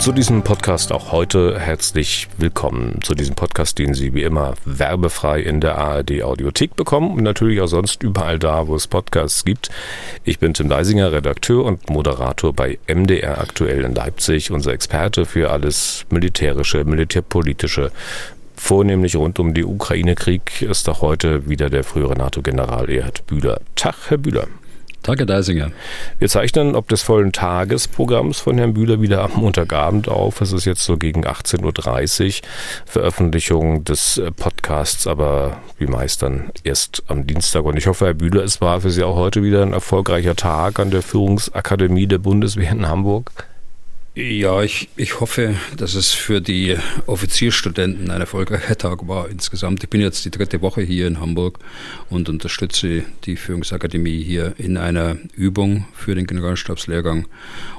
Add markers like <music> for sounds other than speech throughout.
Zu diesem Podcast auch heute herzlich willkommen. Zu diesem Podcast, den Sie wie immer werbefrei in der ARD Audiothek bekommen und natürlich auch sonst überall da, wo es Podcasts gibt. Ich bin Tim Leisinger, Redakteur und Moderator bei MDR aktuell in Leipzig, unser Experte für alles militärische, militärpolitische, vornehmlich rund um den Ukraine-Krieg ist auch heute wieder der frühere NATO-General Erhard Bühler. Tag, Herr Bühler. Herr Deisinger. Wir zeichnen ob des vollen Tagesprogramms von Herrn Bühler wieder am Montagabend auf. Es ist jetzt so gegen 18.30 Uhr. Veröffentlichung des äh, Podcasts, aber wie meist dann erst am Dienstag. Und ich hoffe, Herr Bühler, es war für Sie auch heute wieder ein erfolgreicher Tag an der Führungsakademie der Bundeswehr in Hamburg. Ja, ich, ich hoffe, dass es für die Offizierstudenten ein erfolgreicher Tag war insgesamt. Ich bin jetzt die dritte Woche hier in Hamburg und unterstütze die Führungsakademie hier in einer Übung für den Generalstabslehrgang.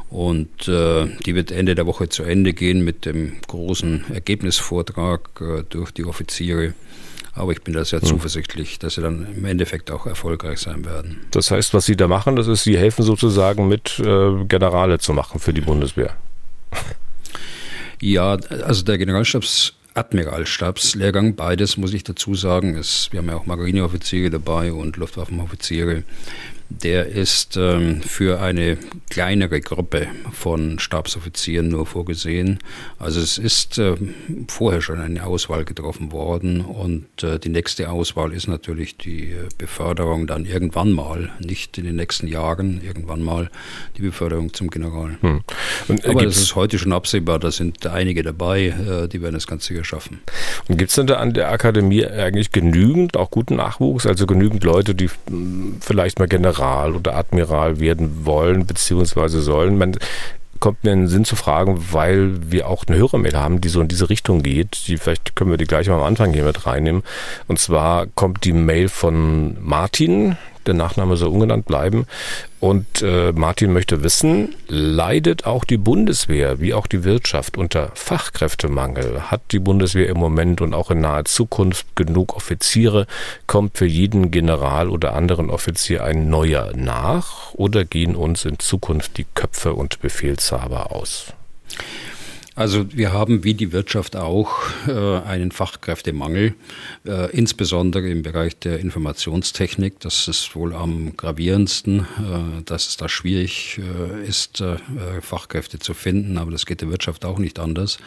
Und äh, die wird Ende der Woche zu Ende gehen mit dem großen Ergebnisvortrag äh, durch die Offiziere. Aber ich bin da sehr hm. zuversichtlich, dass sie dann im Endeffekt auch erfolgreich sein werden. Das heißt, was Sie da machen, das ist, Sie helfen sozusagen mit äh, Generale zu machen für die Bundeswehr. Ja, also der Generalstabs Admiralstabslehrgang, beides muss ich dazu sagen. Es, wir haben ja auch Marineoffiziere dabei und Luftwaffenoffiziere der ist ähm, für eine kleinere Gruppe von Stabsoffizieren nur vorgesehen. Also es ist äh, vorher schon eine Auswahl getroffen worden und äh, die nächste Auswahl ist natürlich die äh, Beförderung dann irgendwann mal, nicht in den nächsten Jahren, irgendwann mal die Beförderung zum General. Hm. Und, äh, Aber das ist heute schon absehbar, da sind einige dabei, äh, die werden das ganz sicher schaffen. Und gibt es denn da an der Akademie eigentlich genügend, auch guten Nachwuchs, also genügend Leute, die hm, vielleicht mal General General oder Admiral werden wollen bzw. sollen. Man kommt mir in den Sinn zu fragen, weil wir auch eine Hörermail haben, die so in diese Richtung geht. Die, vielleicht können wir die gleich mal am Anfang hier mit reinnehmen. Und zwar kommt die Mail von Martin, der Nachname soll ungenannt bleiben. Und äh, Martin möchte wissen, leidet auch die Bundeswehr wie auch die Wirtschaft unter Fachkräftemangel? Hat die Bundeswehr im Moment und auch in naher Zukunft genug Offiziere? Kommt für jeden General oder anderen Offizier ein neuer nach? Oder gehen uns in Zukunft die Köpfe und Befehlshaber aus? Also wir haben wie die Wirtschaft auch äh, einen Fachkräftemangel, äh, insbesondere im Bereich der Informationstechnik. Das ist wohl am gravierendsten, äh, dass es da schwierig ist, Fachkräfte zu finden, aber das geht der Wirtschaft auch nicht anders.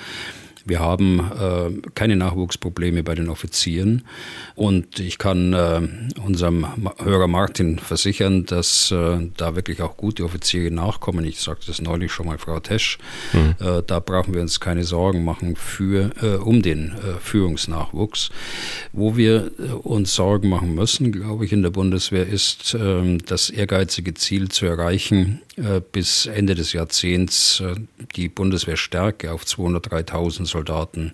Wir haben äh, keine Nachwuchsprobleme bei den Offizieren. Und ich kann äh, unserem Hörer Martin versichern, dass äh, da wirklich auch gute Offiziere nachkommen. Ich sagte das neulich schon mal Frau Tesch. Mhm. Äh, da brauchen wir uns keine Sorgen machen für, äh, um den äh, Führungsnachwuchs. Wo wir uns Sorgen machen müssen, glaube ich, in der Bundeswehr ist ähm, das ehrgeizige Ziel zu erreichen, bis Ende des Jahrzehnts die Bundeswehrstärke auf 203.000 Soldaten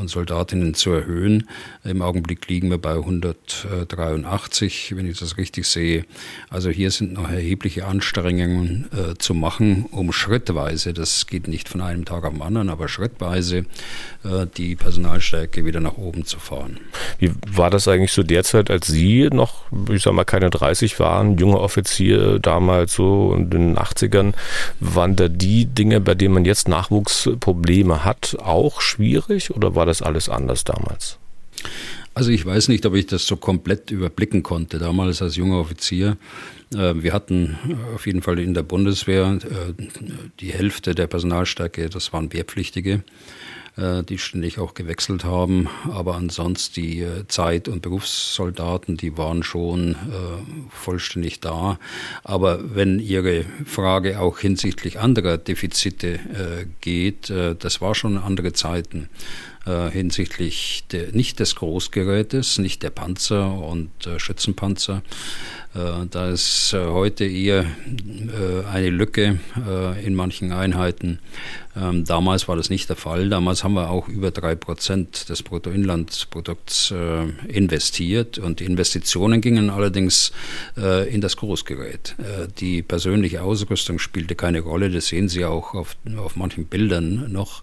und Soldatinnen zu erhöhen. Im Augenblick liegen wir bei 183, wenn ich das richtig sehe. Also hier sind noch erhebliche Anstrengungen äh, zu machen, um schrittweise, das geht nicht von einem Tag auf den anderen, aber schrittweise äh, die Personalstärke wieder nach oben zu fahren. Wie war das eigentlich so derzeit, als Sie noch, ich sag mal, keine 30 waren, junger Offizier damals so in den 80ern, waren da die Dinge, bei denen man jetzt Nachwuchsprobleme hat, auch schwierig oder war das alles anders damals? Also ich weiß nicht, ob ich das so komplett überblicken konnte damals als junger Offizier. Äh, wir hatten auf jeden Fall in der Bundeswehr äh, die Hälfte der Personalstärke, das waren Wehrpflichtige. Äh, die ständig auch gewechselt haben. Aber ansonsten die äh, Zeit- und Berufssoldaten, die waren schon äh, vollständig da. Aber wenn Ihre Frage auch hinsichtlich anderer Defizite geht, das war schon andere Zeiten hinsichtlich der, nicht des Großgerätes, nicht der Panzer und Schützenpanzer. da ist heute eher eine Lücke in manchen Einheiten Ähm, damals war das nicht der Fall. Damals haben wir auch über drei Prozent des Bruttoinlandsprodukts äh, investiert und die Investitionen gingen allerdings äh, in das Großgerät. Äh, die persönliche Ausrüstung spielte keine Rolle. Das sehen Sie auch auf, auf manchen Bildern noch.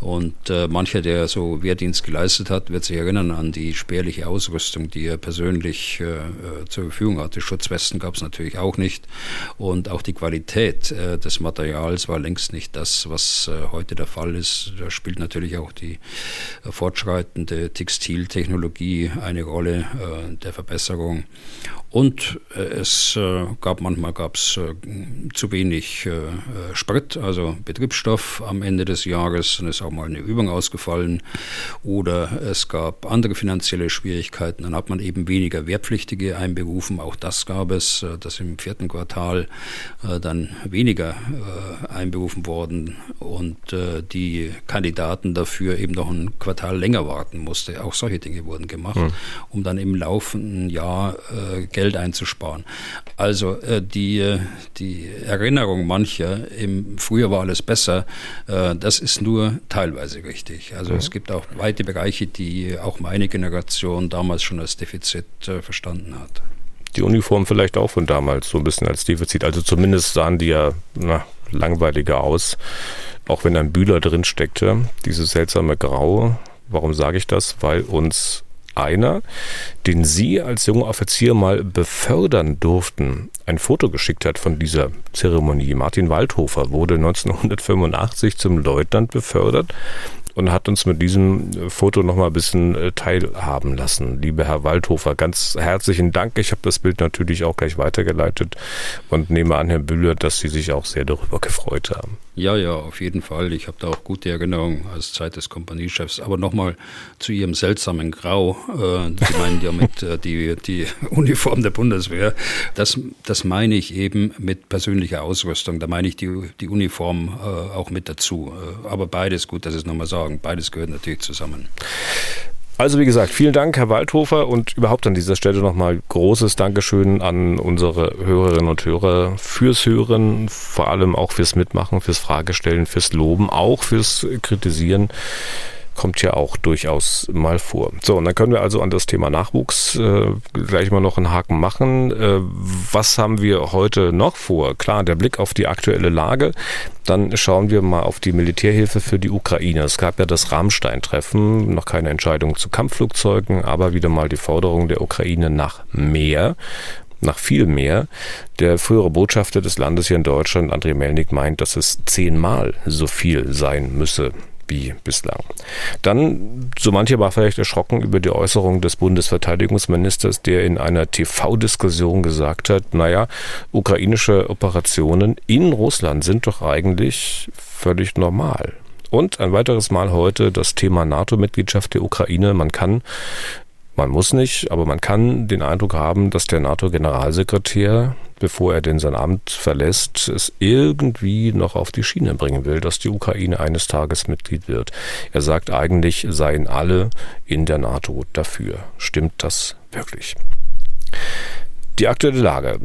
Und äh, mancher, der so Wehrdienst geleistet hat, wird sich erinnern an die spärliche Ausrüstung, die er persönlich äh, äh, zur Verfügung hatte. Schutzwesten gab es natürlich auch nicht. Und auch die Qualität des Materials war längst nicht das, was äh, heute der Fall ist. Da spielt natürlich auch die fortschreitende Textiltechnologie eine Rolle äh, der Verbesserung. Und äh, es äh, gab manchmal gab's, äh, zu wenig Sprit, also Betriebsstoff am Ende des Jahres. Dann ist auch mal eine Übung ausgefallen. Oder es gab andere finanzielle Schwierigkeiten. Dann hat man eben weniger Wehrpflichtige einberufen. Auch das gab es, dass im vierten Quartal dann weniger einberufen worden und die Kandidaten dafür eben noch ein Quartal länger warten musste. Auch solche Dinge wurden gemacht, mhm. um dann im laufenden Jahr Geld einzusparen. Also äh, die, äh, die Erinnerung mancher, im Frühjahr war alles besser, äh, das ist nur teilweise richtig. Also mhm. es gibt auch weite Bereiche, die auch meine Generation damals schon als Defizit äh, verstanden hat die Uniform vielleicht auch von damals so ein bisschen als Defizit. Also zumindest sahen die ja na, langweiliger aus, auch wenn ein Bühler drin steckte. Dieses seltsame Grau. Warum sage ich das? Weil uns einer, den Sie als junger Offizier mal befördern durften, ein Foto geschickt hat von dieser Zeremonie. Martin Waldhofer wurde 1985 zum Leutnant befördert und hat uns mit diesem Foto noch mal ein bisschen äh, teilhaben lassen. Lieber Herr Waldhofer, ganz herzlichen Dank. Ich habe das Bild natürlich auch gleich weitergeleitet und nehme an, Herr Bühler, dass Sie sich auch sehr darüber gefreut haben. Ja, ja, auf jeden Fall. Ich habe da auch gute Erinnerungen als Zeit des Kompaniechefs. Aber nochmal zu Ihrem seltsamen Grau. Äh, Sie meinen ja mit äh, die, die <laughs> Uniform der Bundeswehr. Das, das meine ich eben mit persönlicher Ausrüstung. Da meine ich die, die Uniform äh, auch mit dazu. Äh, aber beides, gut, dass ich es nochmal sagen, beides gehört natürlich zusammen. Also wie gesagt, vielen Dank, Herr Waldhofer, und überhaupt an dieser Stelle nochmal großes Dankeschön an unsere Hörerinnen und Hörer fürs Hören, vor allem auch fürs Mitmachen, fürs Fragestellen, fürs Loben, auch fürs Kritisieren kommt ja auch durchaus mal vor. So, und dann können wir also an das Thema Nachwuchs äh, gleich mal noch einen Haken machen. Äh, was haben wir heute noch vor? Klar, der Blick auf die aktuelle Lage. Dann schauen wir mal auf die Militärhilfe für die Ukraine. Es gab ja das Rammstein-Treffen, noch keine Entscheidung zu Kampfflugzeugen, aber wieder mal die Forderung der Ukraine nach mehr nach viel mehr. Der frühere Botschafter des Landes hier in Deutschland, André Melnik, meint, dass es zehnmal so viel sein müsse wie bislang. Dann, so manche war vielleicht erschrocken über die Äußerung des Bundesverteidigungsministers, der in einer TV-Diskussion gesagt hat, naja, ukrainische Operationen in Russland sind doch eigentlich völlig normal. Und ein weiteres Mal heute das Thema NATO-Mitgliedschaft der Ukraine. Man kann man muss nicht, aber man kann den Eindruck haben, dass der NATO-Generalsekretär, bevor er denn sein Amt verlässt, es irgendwie noch auf die Schiene bringen will, dass die Ukraine eines Tages Mitglied wird. Er sagt eigentlich, seien alle in der NATO dafür. Stimmt das wirklich? Die aktuelle Lage.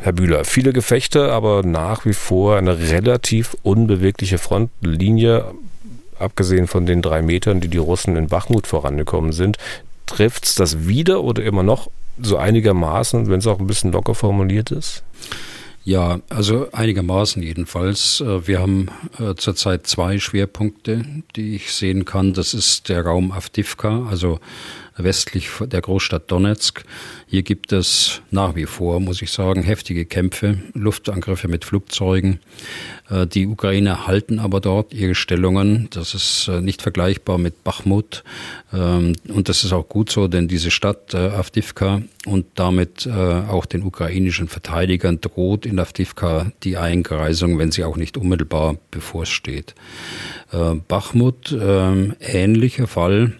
Herr Bühler, viele Gefechte, aber nach wie vor eine relativ unbewegliche Frontlinie abgesehen von den drei Metern, die die Russen in Bachmut vorangekommen sind, trifft es das wieder oder immer noch so einigermaßen, wenn es auch ein bisschen locker formuliert ist? Ja, also einigermaßen jedenfalls. Äh, wir haben äh, zurzeit zwei Schwerpunkte, die ich sehen kann. Das ist der Raum Avdivka, also westlich der Großstadt Donetsk. Hier gibt es nach wie vor, muss ich sagen, heftige Kämpfe, Luftangriffe mit Flugzeugen. Äh, die Ukrainer halten aber dort ihre Stellungen. Das ist äh, nicht vergleichbar mit Bachmut. Ähm, und das ist auch gut so, denn diese Stadt äh, Avdivka und damit auch den ukrainischen Verteidigern droht in Avdivka die Einkreisung, wenn sie auch nicht unmittelbar bevorsteht. Bachmut, ähm, ähnlicher Fall.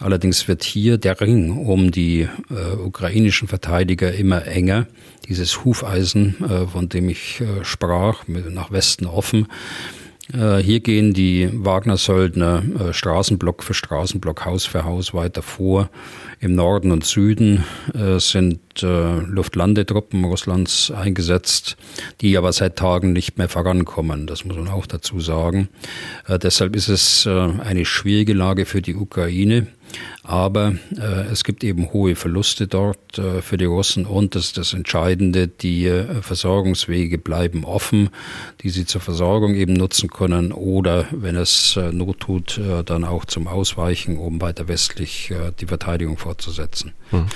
Allerdings wird hier der Ring um die äh, ukrainischen Verteidiger immer enger. Dieses Hufeisen, äh, von dem ich äh, sprach, nach Westen offen, Äh, hier gehen die Wagner-Söldner äh, Straßenblock für Straßenblock, Haus für Haus weiter vor. Im Norden und Süden äh, sind Luftlandetruppen Russlands eingesetzt, die aber seit Tagen nicht mehr vorankommen. Das muss man auch dazu sagen. Deshalb ist es eine schwierige Lage für die Ukraine. Aber äh, es gibt eben hohe Verluste dort äh, für die Russen und das ist das Entscheidende, die äh, Versorgungswege bleiben offen, die sie zur Versorgung eben nutzen können oder wenn es äh, Not tut, äh, dann auch zum Ausweichen, um weiter westlich äh, die Verteidigung fortzusetzen. Mhm.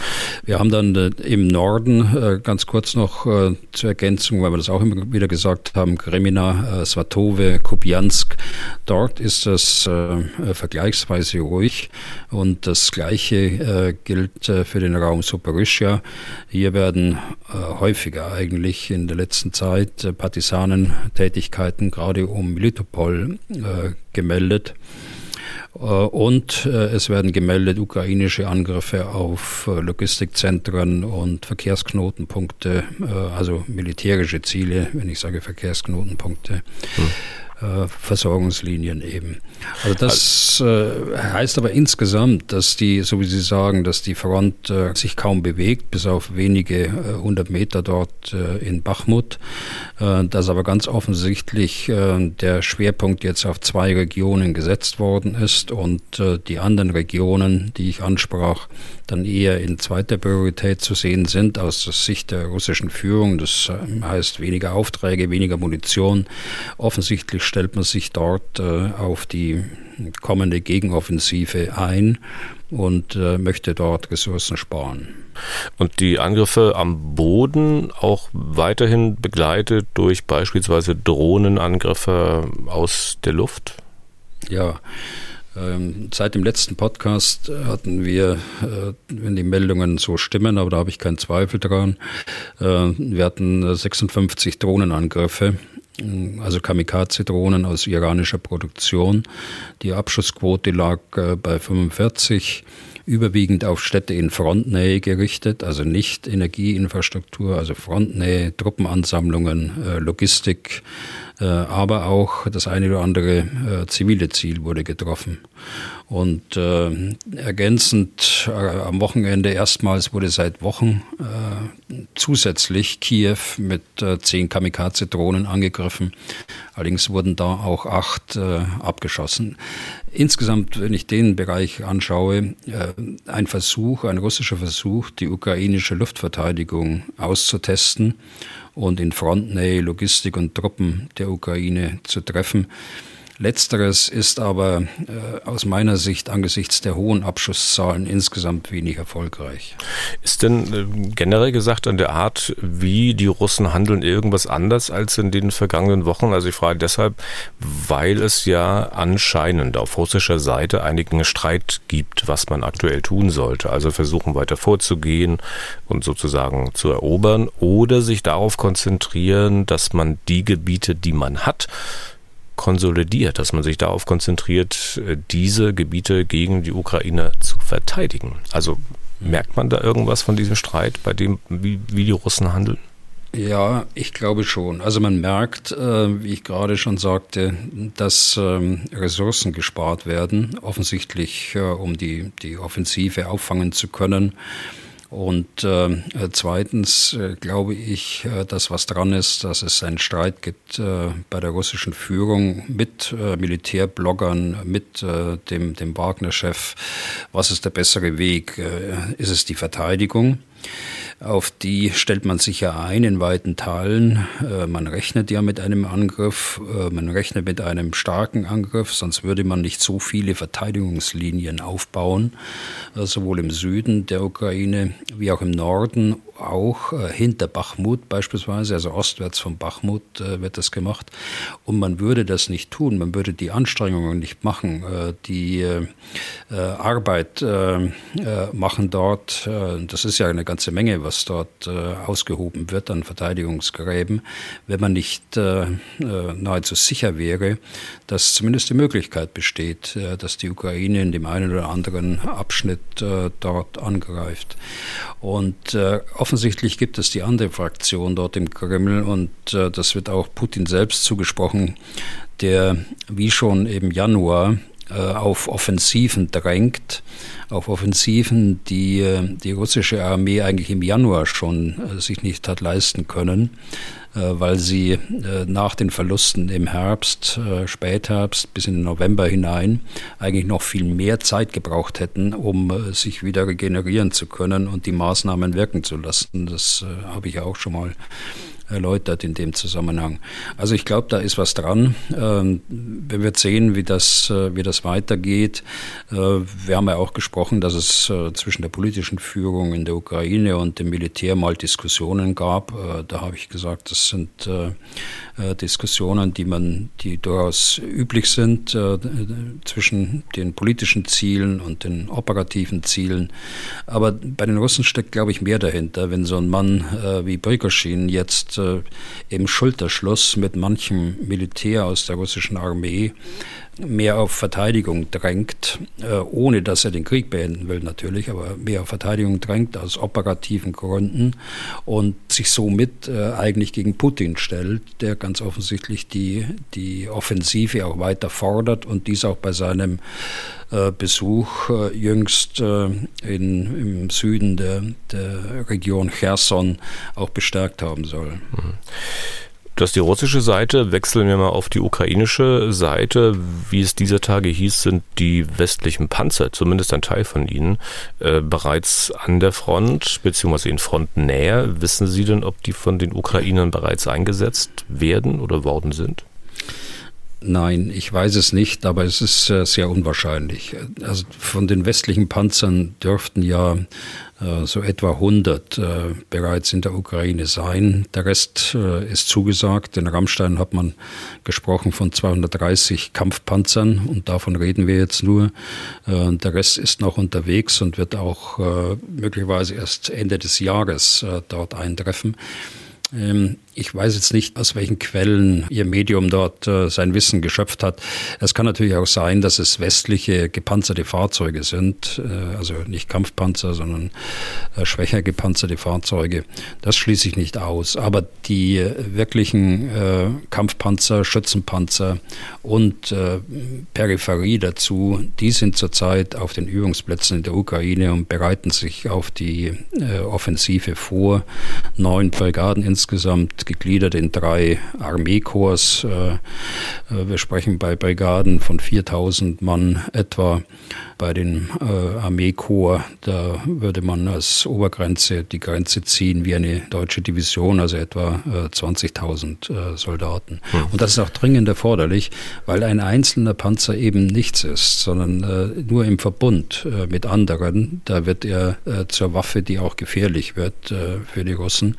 Wir haben dann im Norden, ganz kurz noch zur Ergänzung, weil wir das auch immer wieder gesagt haben, Kremina, Svatove, Kupiansk, dort ist es vergleichsweise ruhig und das Gleiche äh, gilt äh, für den Raum Superyschia. Hier werden äh, häufiger eigentlich in der letzten Zeit Partisanentätigkeiten gerade um Militopol gemeldet. Und es werden gemeldet ukrainische Angriffe auf Logistikzentren und Verkehrsknotenpunkte, also militärische Ziele, wenn ich sage Verkehrsknotenpunkte. Hm äh, Versorgungslinien eben. Also das äh, heißt aber insgesamt, dass die, so wie Sie sagen, dass die Front äh, sich kaum bewegt, bis auf wenige äh, hundert Meter dort äh, in Bachmut, äh, dass aber ganz offensichtlich der Schwerpunkt jetzt auf zwei Regionen gesetzt worden ist und die anderen Regionen, die ich ansprach, dann eher in zweiter Priorität zu sehen sind aus der Sicht der russischen Führung. Das heißt weniger Aufträge, weniger Munition. Offensichtlich stellt man sich dort äh, auf die kommende Gegenoffensive ein und äh, möchte dort Ressourcen sparen. Und die Angriffe am Boden auch weiterhin begleitet durch beispielsweise Drohnenangriffe aus der Luft? Ja, seit dem letzten Podcast hatten wir, äh, wenn die Meldungen so stimmen, aber da habe ich keinen Zweifel dran, äh, wir hatten 56 Drohnenangriffe also Kamikaze-Drohnen aus iranischer Produktion. Die Abschussquote lag äh, bei 45, überwiegend auf Städte in Frontnähe gerichtet, also nicht Energieinfrastruktur, also Frontnähe, Truppenansammlungen, äh, Logistik, äh, aber auch das eine oder andere zivile Ziel wurde getroffen. Und äh, ergänzend äh, am Wochenende erstmals wurde seit Wochen äh, zusätzlich Kiew mit äh, zehn Kamikaze-Drohnen angegriffen. Allerdings wurden da auch acht äh, abgeschossen. Insgesamt, wenn ich den Bereich anschaue, äh, ein Versuch, ein russischer Versuch, die ukrainische Luftverteidigung auszutesten und in Frontnähe Logistik und Truppen der Ukraine zu treffen. Letzteres ist aber äh, aus meiner Sicht angesichts der hohen Abschusszahlen insgesamt wenig erfolgreich. Ist denn äh, generell gesagt an der Art, wie die Russen handeln, irgendwas anders als in den vergangenen Wochen? Also ich frage deshalb, weil es ja anscheinend auf russischer Seite einigen Streit gibt, was man aktuell tun sollte. Also versuchen weiter vorzugehen und sozusagen zu erobern oder sich darauf konzentrieren, dass man die Gebiete, die man hat, konsolidiert, dass man sich darauf konzentriert, äh, diese Gebiete gegen die Ukraine zu verteidigen. Also merkt man da irgendwas von diesem Streit, bei dem, wie, wie die Russen handeln? Ja, ich glaube schon. Also man merkt, äh, wie ich gerade schon sagte, dass ähm, Ressourcen gespart werden, offensichtlich äh, um die, die Offensive auffangen zu können. Und äh, zweitens äh, glaube ich, äh, dass was dran ist, dass es einen Streit gibt äh, bei der russischen Führung mit äh, Militärbloggern, mit äh, dem, dem Wagner-Chef. Was ist der bessere Weg? ist es die Verteidigung? Auf die stellt man sich ja ein in weiten Teilen. Äh, man rechnet ja mit einem Angriff, äh, man rechnet mit einem starken Angriff, sonst würde man nicht so viele Verteidigungslinien aufbauen, äh, sowohl im Süden der Ukraine wie auch im Norden auch hinter Bachmut beispielsweise, also ostwärts von Bachmut wird das gemacht. Und man würde das nicht tun, man würde die Anstrengungen nicht machen, die Arbeit machen dort. das ist ja eine ganze Menge, was was dort ausgehoben wird an Verteidigungsgräben, wenn man nicht nahezu sicher wäre, dass zumindest die Möglichkeit besteht, dass die Ukraine in dem einen oder anderen Abschnitt dort angreift. Und offensichtlich gibt es die andere Fraktion dort im Kreml und das wird auch Putin selbst zugesprochen, der wie schon im Januar äh, auf Offensiven drängt, auf Offensiven, die äh, die russische Armee eigentlich im Januar schon äh, sich nicht hat leisten können, weil sie nach den Verlusten im Herbst, Spätherbst bis in den November hinein eigentlich noch viel mehr Zeit gebraucht hätten, um sich wieder regenerieren zu können und die Maßnahmen wirken zu lassen. Das habe ich auch schon mal erläutert in dem Zusammenhang. Also ich glaube, da ist was dran. Ähm, wir werden sehen, wie das, äh, wie das weitergeht. Äh, wir haben ja auch gesprochen, dass es äh, zwischen der politischen Führung in der Ukraine und dem Militär mal Diskussionen gab. Da habe ich gesagt, das sind Diskussionen, die man, die durchaus üblich sind zwischen den politischen Zielen und den operativen Zielen. Aber bei den Russen steckt, glaube ich, mehr dahinter. Wenn so ein Mann wie Brigoschin jetzt äh, im Schulterschluss mit manchem Militär aus der russischen Armee mehr auf Verteidigung drängt, äh, ohne dass er den Krieg beenden will natürlich, aber mehr auf Verteidigung drängt aus operativen Gründen und sich somit äh, eigentlich gegen Putin stellt, der ganz offensichtlich die, die Offensive auch weiter fordert und dies auch bei seinem äh, Besuch jüngst in, im Süden der, der Region Cherson auch bestärkt haben soll. Mhm. Das ist die russische Seite. Wechseln wir mal auf die ukrainische Seite. Wie es dieser Tage hieß, sind die westlichen Panzer, zumindest ein Teil von ihnen, äh, bereits an der Front, beziehungsweise in Frontnähe. Wissen Sie denn, ob die von den Ukrainern bereits eingesetzt werden oder worden sind? Nein, ich weiß es nicht, aber es ist äh, sehr unwahrscheinlich. Also von den westlichen Panzern dürften ja äh, so etwa 100 äh, bereits in der Ukraine sein. Der Rest ist zugesagt. In Rammstein hat man gesprochen von 230 Kampfpanzern und davon reden wir jetzt nur. Der Rest ist noch unterwegs und wird auch möglicherweise erst Ende des Jahres dort eintreffen. Ich weiß jetzt nicht, aus welchen Quellen Ihr Medium dort äh, sein Wissen geschöpft hat. Es kann natürlich auch sein, dass es westliche gepanzerte Fahrzeuge sind, äh, also nicht Kampfpanzer, sondern äh, schwächer gepanzerte Fahrzeuge. Das schließe ich nicht aus. Aber die äh, wirklichen äh, Kampfpanzer, Schützenpanzer und äh, Peripherie dazu, die sind zurzeit auf den Übungsplätzen in der Ukraine und bereiten sich auf die Offensive vor. Neun Brigaden insgesamt gegliedert in drei Armeekorps. Äh, äh, wir sprechen bei Brigaden von 4000 Mann etwa. Bei den äh, Armeekorps, da würde man als Obergrenze die Grenze ziehen wie eine deutsche Division, also etwa 20.000 Soldaten. Mhm. Und das ist auch dringend erforderlich, weil ein einzelner Panzer eben nichts ist, sondern nur im Verbund mit anderen, da wird er zur Waffe, die auch gefährlich wird für die Russen.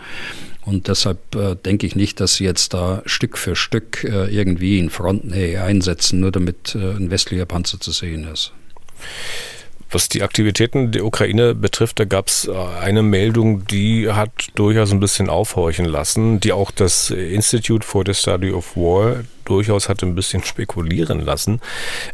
Und deshalb äh, denke ich nicht, dass sie jetzt da Stück für Stück äh, irgendwie in Frontnähe einsetzen, nur damit äh, ein westlicher Panzer zu sehen ist. Was die Aktivitäten der Ukraine betrifft, da gab es äh, eine Meldung, die hat durchaus ein bisschen aufhorchen lassen, die auch das Institute for the Study of War durchaus hat ein bisschen <laughs> spekulieren lassen.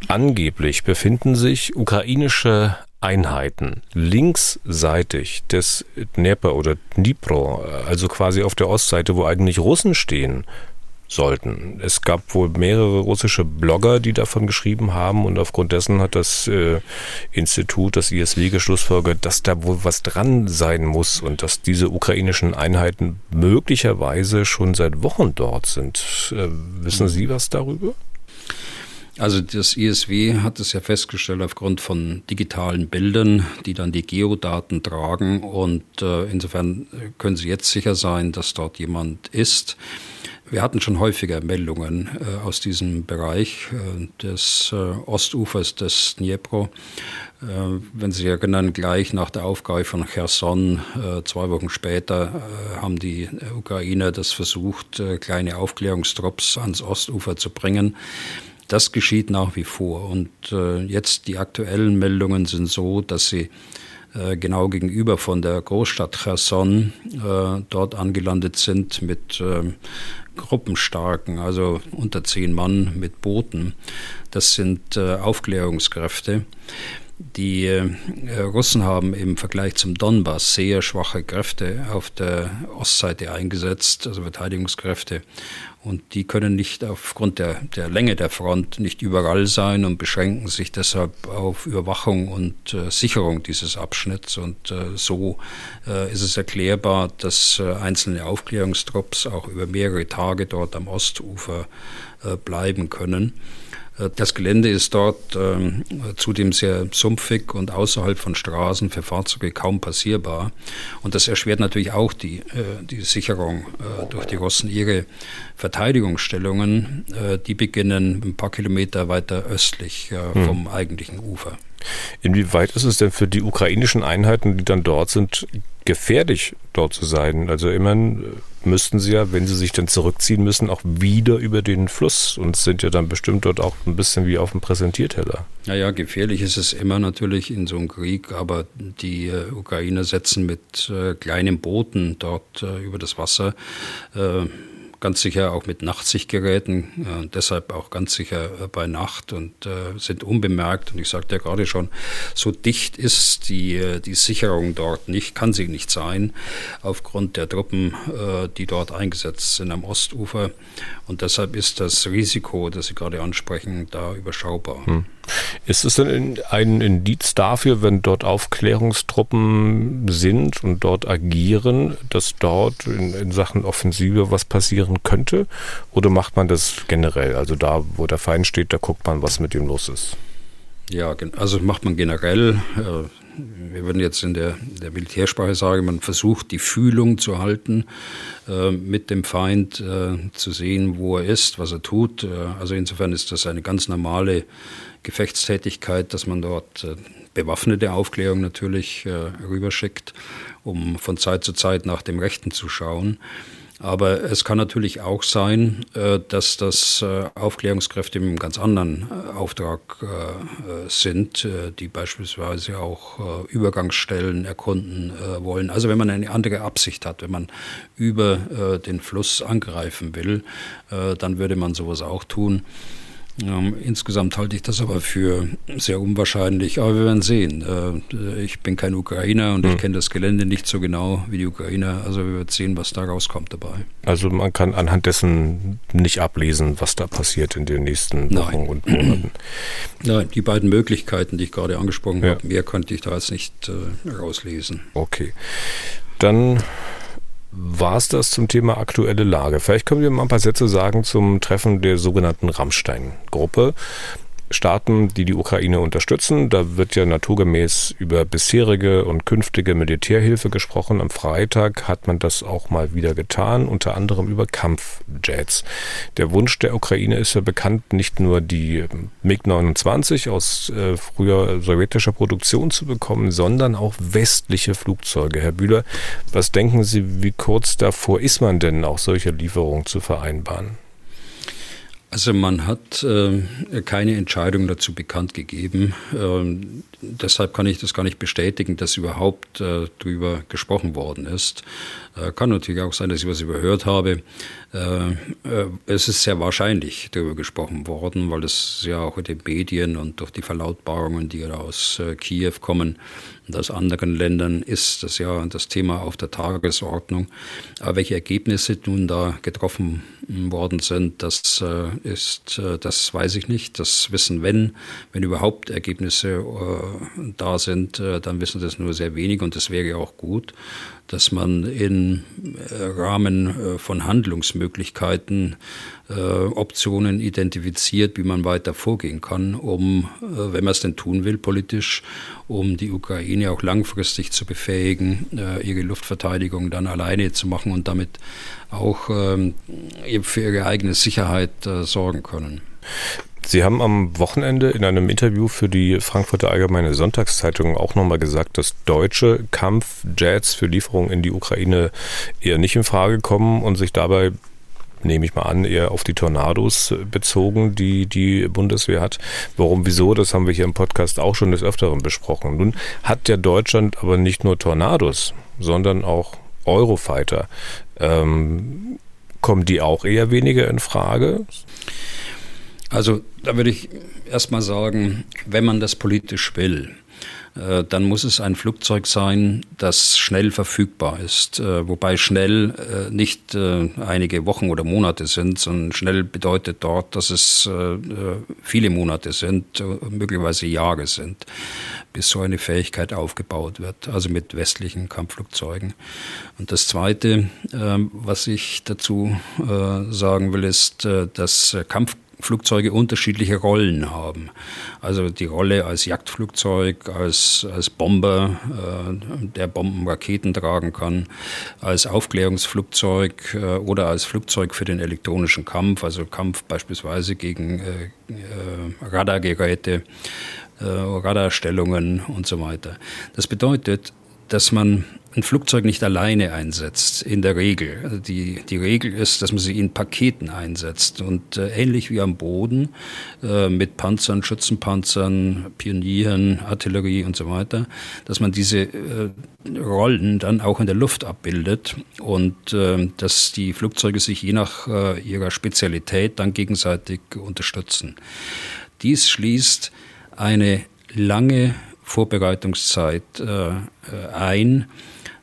Angeblich befinden sich ukrainische Einheiten linksseitig des Dnieper oder Dnipro, also quasi auf der Ostseite, wo eigentlich Russen stehen sollten. Es gab wohl mehrere russische Blogger, die davon geschrieben haben und aufgrund dessen hat das äh, Institut, das ISW, geschlussfolgert, dass da wohl was dran sein muss und dass diese ukrainischen Einheiten möglicherweise schon seit Wochen dort sind. Äh, wissen Sie was darüber? Also das ISW hat es ja festgestellt aufgrund von digitalen Bildern, die dann die Geodaten tragen und äh, insofern können Sie jetzt sicher sein, dass dort jemand ist. Wir hatten schon häufiger Meldungen äh, aus diesem Bereich äh, des äh, Ostufers des Dnipro. Äh, wenn Sie sich erinnern, gleich nach der Aufgabe von Cherson, äh, zwei Wochen später, haben die Ukrainer das versucht, kleine Aufklärungstrupps ans Ostufer zu bringen. Das geschieht nach wie vor. Und äh, jetzt die aktuellen Meldungen sind so, dass sie äh, genau gegenüber von der Großstadt Cherson äh, dort angelandet sind mit ähm, Gruppenstarken, also unter zehn Mann mit Booten. Das sind äh, Aufklärungskräfte. Die äh, Russen haben im Vergleich zum Donbass sehr schwache Kräfte auf der Ostseite eingesetzt, also Verteidigungskräfte. Und die können nicht aufgrund der, der Länge der Front nicht überall sein und beschränken sich deshalb auf Überwachung und äh, Sicherung dieses Abschnitts. Und äh, so äh, ist es erklärbar, dass äh, einzelne Aufklärungstrupps auch über mehrere Tage dort am Ostufer äh, bleiben können. Äh, das Gelände ist dort ähm, zudem sehr sumpfig und außerhalb von Straßen für Fahrzeuge kaum passierbar. Und das erschwert natürlich auch die, äh, die Sicherung äh, durch die Russen. Ihre Verteidigungsstellungen, äh, die beginnen ein paar Kilometer weiter östlich hm. vom eigentlichen Ufer. Inwieweit ist es denn für die ukrainischen Einheiten, die dann dort sind, gefährlich, dort zu sein? Also immerhin äh, müssten sie ja, wenn sie sich dann zurückziehen müssen, auch wieder über den Fluss und sind ja dann bestimmt dort auch ein bisschen wie auf dem Präsentierteller. Naja, gefährlich ist es immer natürlich in so einem Krieg, aber die äh, Ukrainer setzen mit äh, kleinen Booten dort äh, über das Wasser äh, ganz sicher auch mit Nachtsichtgeräten, äh, deshalb auch ganz sicher äh, bei Nacht und äh, sind unbemerkt. Und ich sagte ja gerade schon, so dicht ist die, äh, die Sicherung dort nicht, kann sie nicht sein, aufgrund der Truppen, die dort eingesetzt sind am Ostufer. Und deshalb ist das Risiko, das Sie gerade ansprechen, da überschaubar. Hm. Ist es denn ein Indiz dafür, wenn dort Aufklärungstruppen sind und dort agieren, dass dort in, in, Sachen Offensive was passieren könnte? Oder macht man das generell? Also da, wo der Feind steht, da guckt man, was mit ihm los ist. Ja, also macht man generell. Äh, wir würden jetzt in der, der Militärsprache sagen, man versucht die Fühlung zu halten, äh, mit dem Feind äh, zu sehen, wo er ist, was er tut. Äh, also insofern ist das eine ganz normale Gefechtstätigkeit, dass man dort äh, bewaffnete Aufklärung natürlich äh, rüberschickt, um von Zeit zu Zeit nach dem Rechten zu schauen. Aber es kann natürlich auch sein, äh, dass das Aufklärungskräfte mit einem ganz anderen Auftrag sind, die beispielsweise auch Übergangsstellen erkunden wollen. Also wenn man eine andere Absicht hat, wenn man über den Fluss angreifen will, dann würde man sowas auch tun. Ähm, insgesamt halte ich das aber für sehr unwahrscheinlich, aber wir werden sehen. Äh, ich bin kein Ukrainer und hm. ich kenne das Gelände nicht so genau wie die Ukrainer, also wir werden sehen, was da rauskommt dabei. Also man kann anhand dessen nicht ablesen, was da passiert in den nächsten Wochen Nein. und Monaten. <clears throat> Nein, die beiden Möglichkeiten, die ich gerade angesprochen ja. habe, mehr konnte ich da jetzt nicht äh, rauslesen. Okay. Dann war es das zum Thema aktuelle Lage. Vielleicht können wir mal ein paar Sätze sagen zum Treffen der sogenannten Rammstein-Gruppe. Staaten, die die Ukraine unterstützen. Da wird ja naturgemäß über bisherige und künftige Militärhilfe gesprochen. Am Freitag hat man das auch mal wieder getan, unter anderem über Kampfjets. Der Wunsch der Ukraine ist ja bekannt, nicht nur die MiG-29 aus äh, früher sowjetischer Produktion zu bekommen, sondern auch westliche Flugzeuge. Herr Bühler, was denken Sie, wie kurz davor ist man denn, auch solche Lieferungen zu vereinbaren? Also man hat äh, keine Entscheidung dazu bekannt gegeben. Ähm, deshalb kann ich das gar nicht bestätigen, dass überhaupt äh, darüber gesprochen worden ist. Äh, kann natürlich auch sein, dass ich was überhört habe. Äh, äh, es ist sehr wahrscheinlich darüber gesprochen worden, weil das ja auch in den Medien und durch die Verlautbarungen, die aus äh, Kiew kommen und aus anderen Ländern, ist das ja das Thema auf der Tagesordnung. Aber welche Ergebnisse nun da getroffen worden sind, das äh, ist, das weiß ich nicht. Das wissen, wenn, wenn überhaupt Ergebnisse da sind, dann wissen das nur sehr wenig und das wäre auch gut dass man im äh, Rahmen äh, von Handlungsmöglichkeiten äh, Optionen identifiziert, wie man weiter vorgehen kann, um, wenn man es denn tun will, politisch, um die Ukraine auch langfristig zu befähigen, ihre Luftverteidigung dann alleine zu machen und damit auch ähm, für ihre eigene Sicherheit sorgen können. Sie haben am Wochenende in einem Interview für die Frankfurter Allgemeine Sonntagszeitung auch nochmal gesagt, dass deutsche Kampfjets für Lieferungen in die Ukraine eher nicht in Frage kommen und sich dabei nehme ich mal an, eher auf die Tornados bezogen, die die Bundeswehr hat. Warum, wieso, das haben wir hier im Podcast auch schon des Öfteren besprochen. Nun hat ja Deutschland aber nicht nur Tornados, sondern auch Eurofighter. Ähm, kommen die auch eher weniger in Frage? Also da würde ich erstmal sagen, wenn man das politisch will, äh, dann muss es ein Flugzeug sein, das schnell verfügbar ist. Äh, wobei schnell äh, nicht einige Wochen oder Monate sind, sondern schnell bedeutet dort, dass es viele Monate sind, möglicherweise Jahre sind, bis so eine Fähigkeit aufgebaut wird, also mit westlichen Kampfflugzeugen. Und das Zweite, was ich dazu sagen will, ist, dass Kampf Flugzeuge unterschiedliche Rollen haben. Also die Rolle als Jagdflugzeug, als, als Bomber, äh, der Bomben, Raketen tragen kann, als Aufklärungsflugzeug äh, oder als Flugzeug für den elektronischen Kampf, also Kampf beispielsweise gegen äh, äh Radargeräte, äh, Radarstellungen und so weiter. Das bedeutet, dass man ein Flugzeug nicht alleine einsetzt, in der Regel. Also die, die Regel ist, dass man sie in Paketen einsetzt. Und äh, ähnlich wie am Boden äh, mit Panzern, Schützenpanzern, Pionieren, Artillerie und so weiter, dass man diese äh, Rollen dann auch in der Luft abbildet und äh, dass die Flugzeuge sich je nach äh, ihrer Spezialität dann gegenseitig unterstützen. Dies schließt eine lange Vorbereitungszeit äh, ein,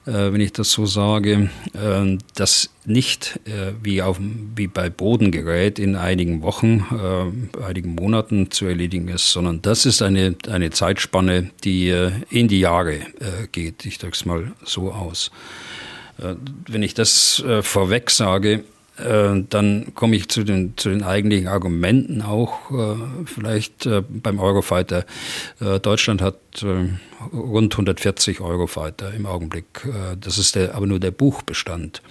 äh, wenn ich das so sage, äh, das nicht äh, wie, auf, wie bei Bodengerät in einigen Wochen, äh, einigen Monaten zu erledigen ist, sondern das ist eine, eine Zeitspanne, die äh, in die Jahre geht. Ich drücke es mal so aus. wenn ich das vorweg sage, äh, dann komme ich zu den, zu den eigentlichen Argumenten auch, äh, vielleicht äh, beim Eurofighter. Deutschland hat rund 140 Eurofighter im Augenblick. das ist der, aber nur der Buchbestand.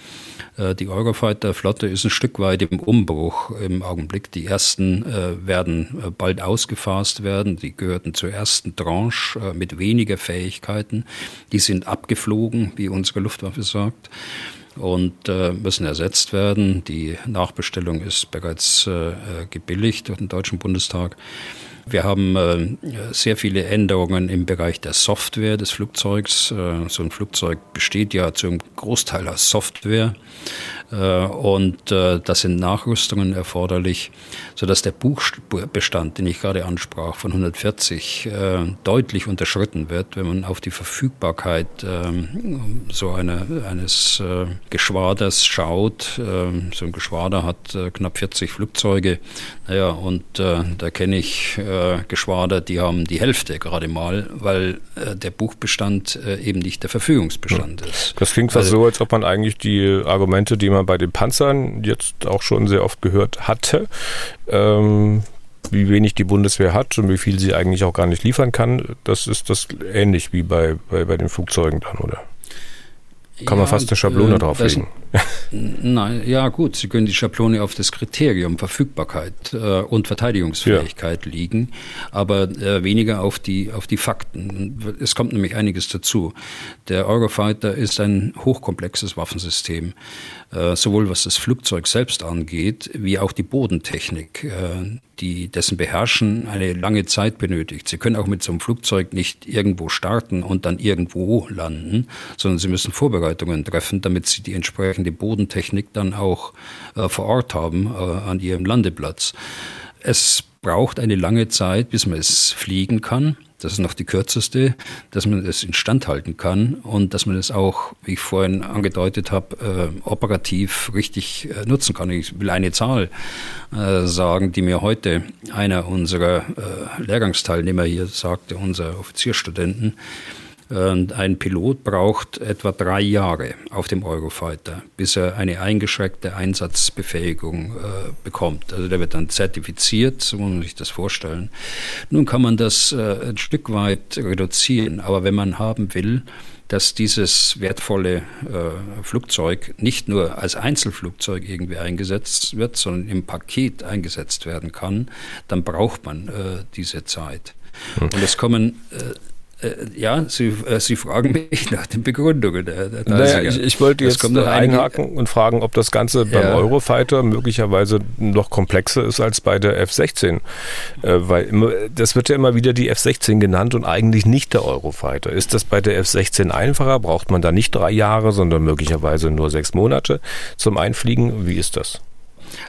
Die Eurofighter-Flotte ist ein Stück weit im Umbruch im Augenblick. Die ersten werden bald ausgefasst werden. Die gehörten zur ersten Tranche mit weniger Fähigkeiten. Die sind abgeflogen, wie unsere Luftwaffe sagt und äh, müssen ersetzt werden. Die Nachbestellung ist bereits äh, gebilligt durch den Deutschen Bundestag. Wir haben äh, sehr viele Änderungen im Bereich der Software des Flugzeugs. Äh, so ein Flugzeug besteht ja zum Großteil aus Software. Äh, und das sind Nachrüstungen erforderlich, sodass der Buchbestand, den ich gerade ansprach, von 140 äh, deutlich unterschritten wird, wenn man auf die Verfügbarkeit ähm, so eine, eines Geschwaders schaut. Ähm, so ein Geschwader hat knapp 40 Flugzeuge. Naja, und da kenne ich Geschwader, die haben die Hälfte gerade mal, weil der Buchbestand eben nicht der Verfügungsbestand ist. Das klingt fast also, so, als ob man eigentlich die Argumente, die man man bei den Panzern jetzt auch schon sehr oft gehört hatte, ähm, wie wenig die Bundeswehr hat und wie viel sie eigentlich auch gar nicht liefern kann. Das ist das ähnlich wie bei, bei, bei den Flugzeugen dann, oder? Kann ja, man fast eine Schablone äh, drauflegen. <laughs> Nein, ja gut, Sie können die Schablone auf das Kriterium Verfügbarkeit äh, und Verteidigungsfähigkeit ja. liegen, aber äh, weniger auf die, auf die Fakten. Es kommt nämlich einiges dazu. Der Eurofighter ist ein hochkomplexes Waffensystem. Äh, sowohl was das Flugzeug selbst angeht, wie auch die Bodentechnik, äh, die dessen Beherrschen eine lange Zeit benötigt. Sie können auch mit so einem Flugzeug nicht irgendwo starten und dann irgendwo landen, sondern Sie müssen Vorbereitungen treffen, damit Sie die entsprechende Bodentechnik dann auch äh, vor Ort haben an Ihrem Landeplatz. Es braucht eine lange Zeit, bis man es fliegen kann das ist noch die kürzeste, dass man es instand halten kann und dass man es auch, wie ich vorhin angedeutet habe, äh, operativ richtig äh, nutzen kann. Ich will eine Zahl äh, sagen, die mir heute einer unserer äh, Lehrgangsteilnehmer hier sagte, unser Offizierstudenten. Ein Pilot braucht etwa drei Jahre auf dem Eurofighter, bis er eine eingeschränkte Einsatzbefähigung äh, bekommt. Also der wird dann zertifiziert, so muss man sich das vorstellen. Nun kann man das äh, ein Stück weit reduzieren, aber wenn man haben will, dass dieses wertvolle äh, Flugzeug nicht nur als Einzelflugzeug irgendwie eingesetzt wird, sondern im Paket eingesetzt werden kann, dann braucht man äh, diese Zeit. Und es kommen Äh, ja, Sie, äh, Sie fragen mich <laughs> nach den Begründungen. naja, ich, ich, wollte jetzt einhaken einige, und fragen, ob das Ganze beim ja. Eurofighter möglicherweise noch komplexer ist als bei der F-16. Äh, weil das wird ja immer wieder die F-16 genannt und eigentlich nicht der Eurofighter. Ist das bei der F-16 einfacher? Braucht man da nicht drei Jahre, sondern möglicherweise nur sechs Monate zum Einfliegen? Wie ist das?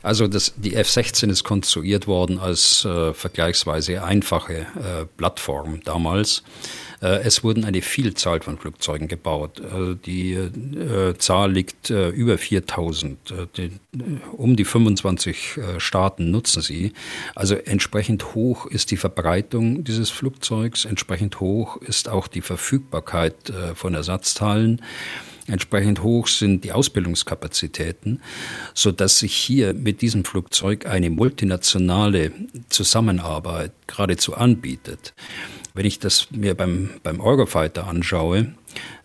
Also das, die F-16 ist konstruiert worden als äh, vergleichsweise einfache äh, Plattform damals. Äh, es wurden eine Vielzahl von Flugzeugen gebaut. Also die äh, Zahl liegt äh, über 4000. Die, um die 25 Staaten nutzen sie. Also entsprechend hoch ist die Verbreitung dieses Flugzeugs, entsprechend hoch ist auch die Verfügbarkeit von Ersatzteilen. Entsprechend hoch sind die Ausbildungskapazitäten, so dass sich hier mit diesem Flugzeug eine multinationale Zusammenarbeit geradezu anbietet. Wenn ich das mir beim, beim Eurofighter anschaue,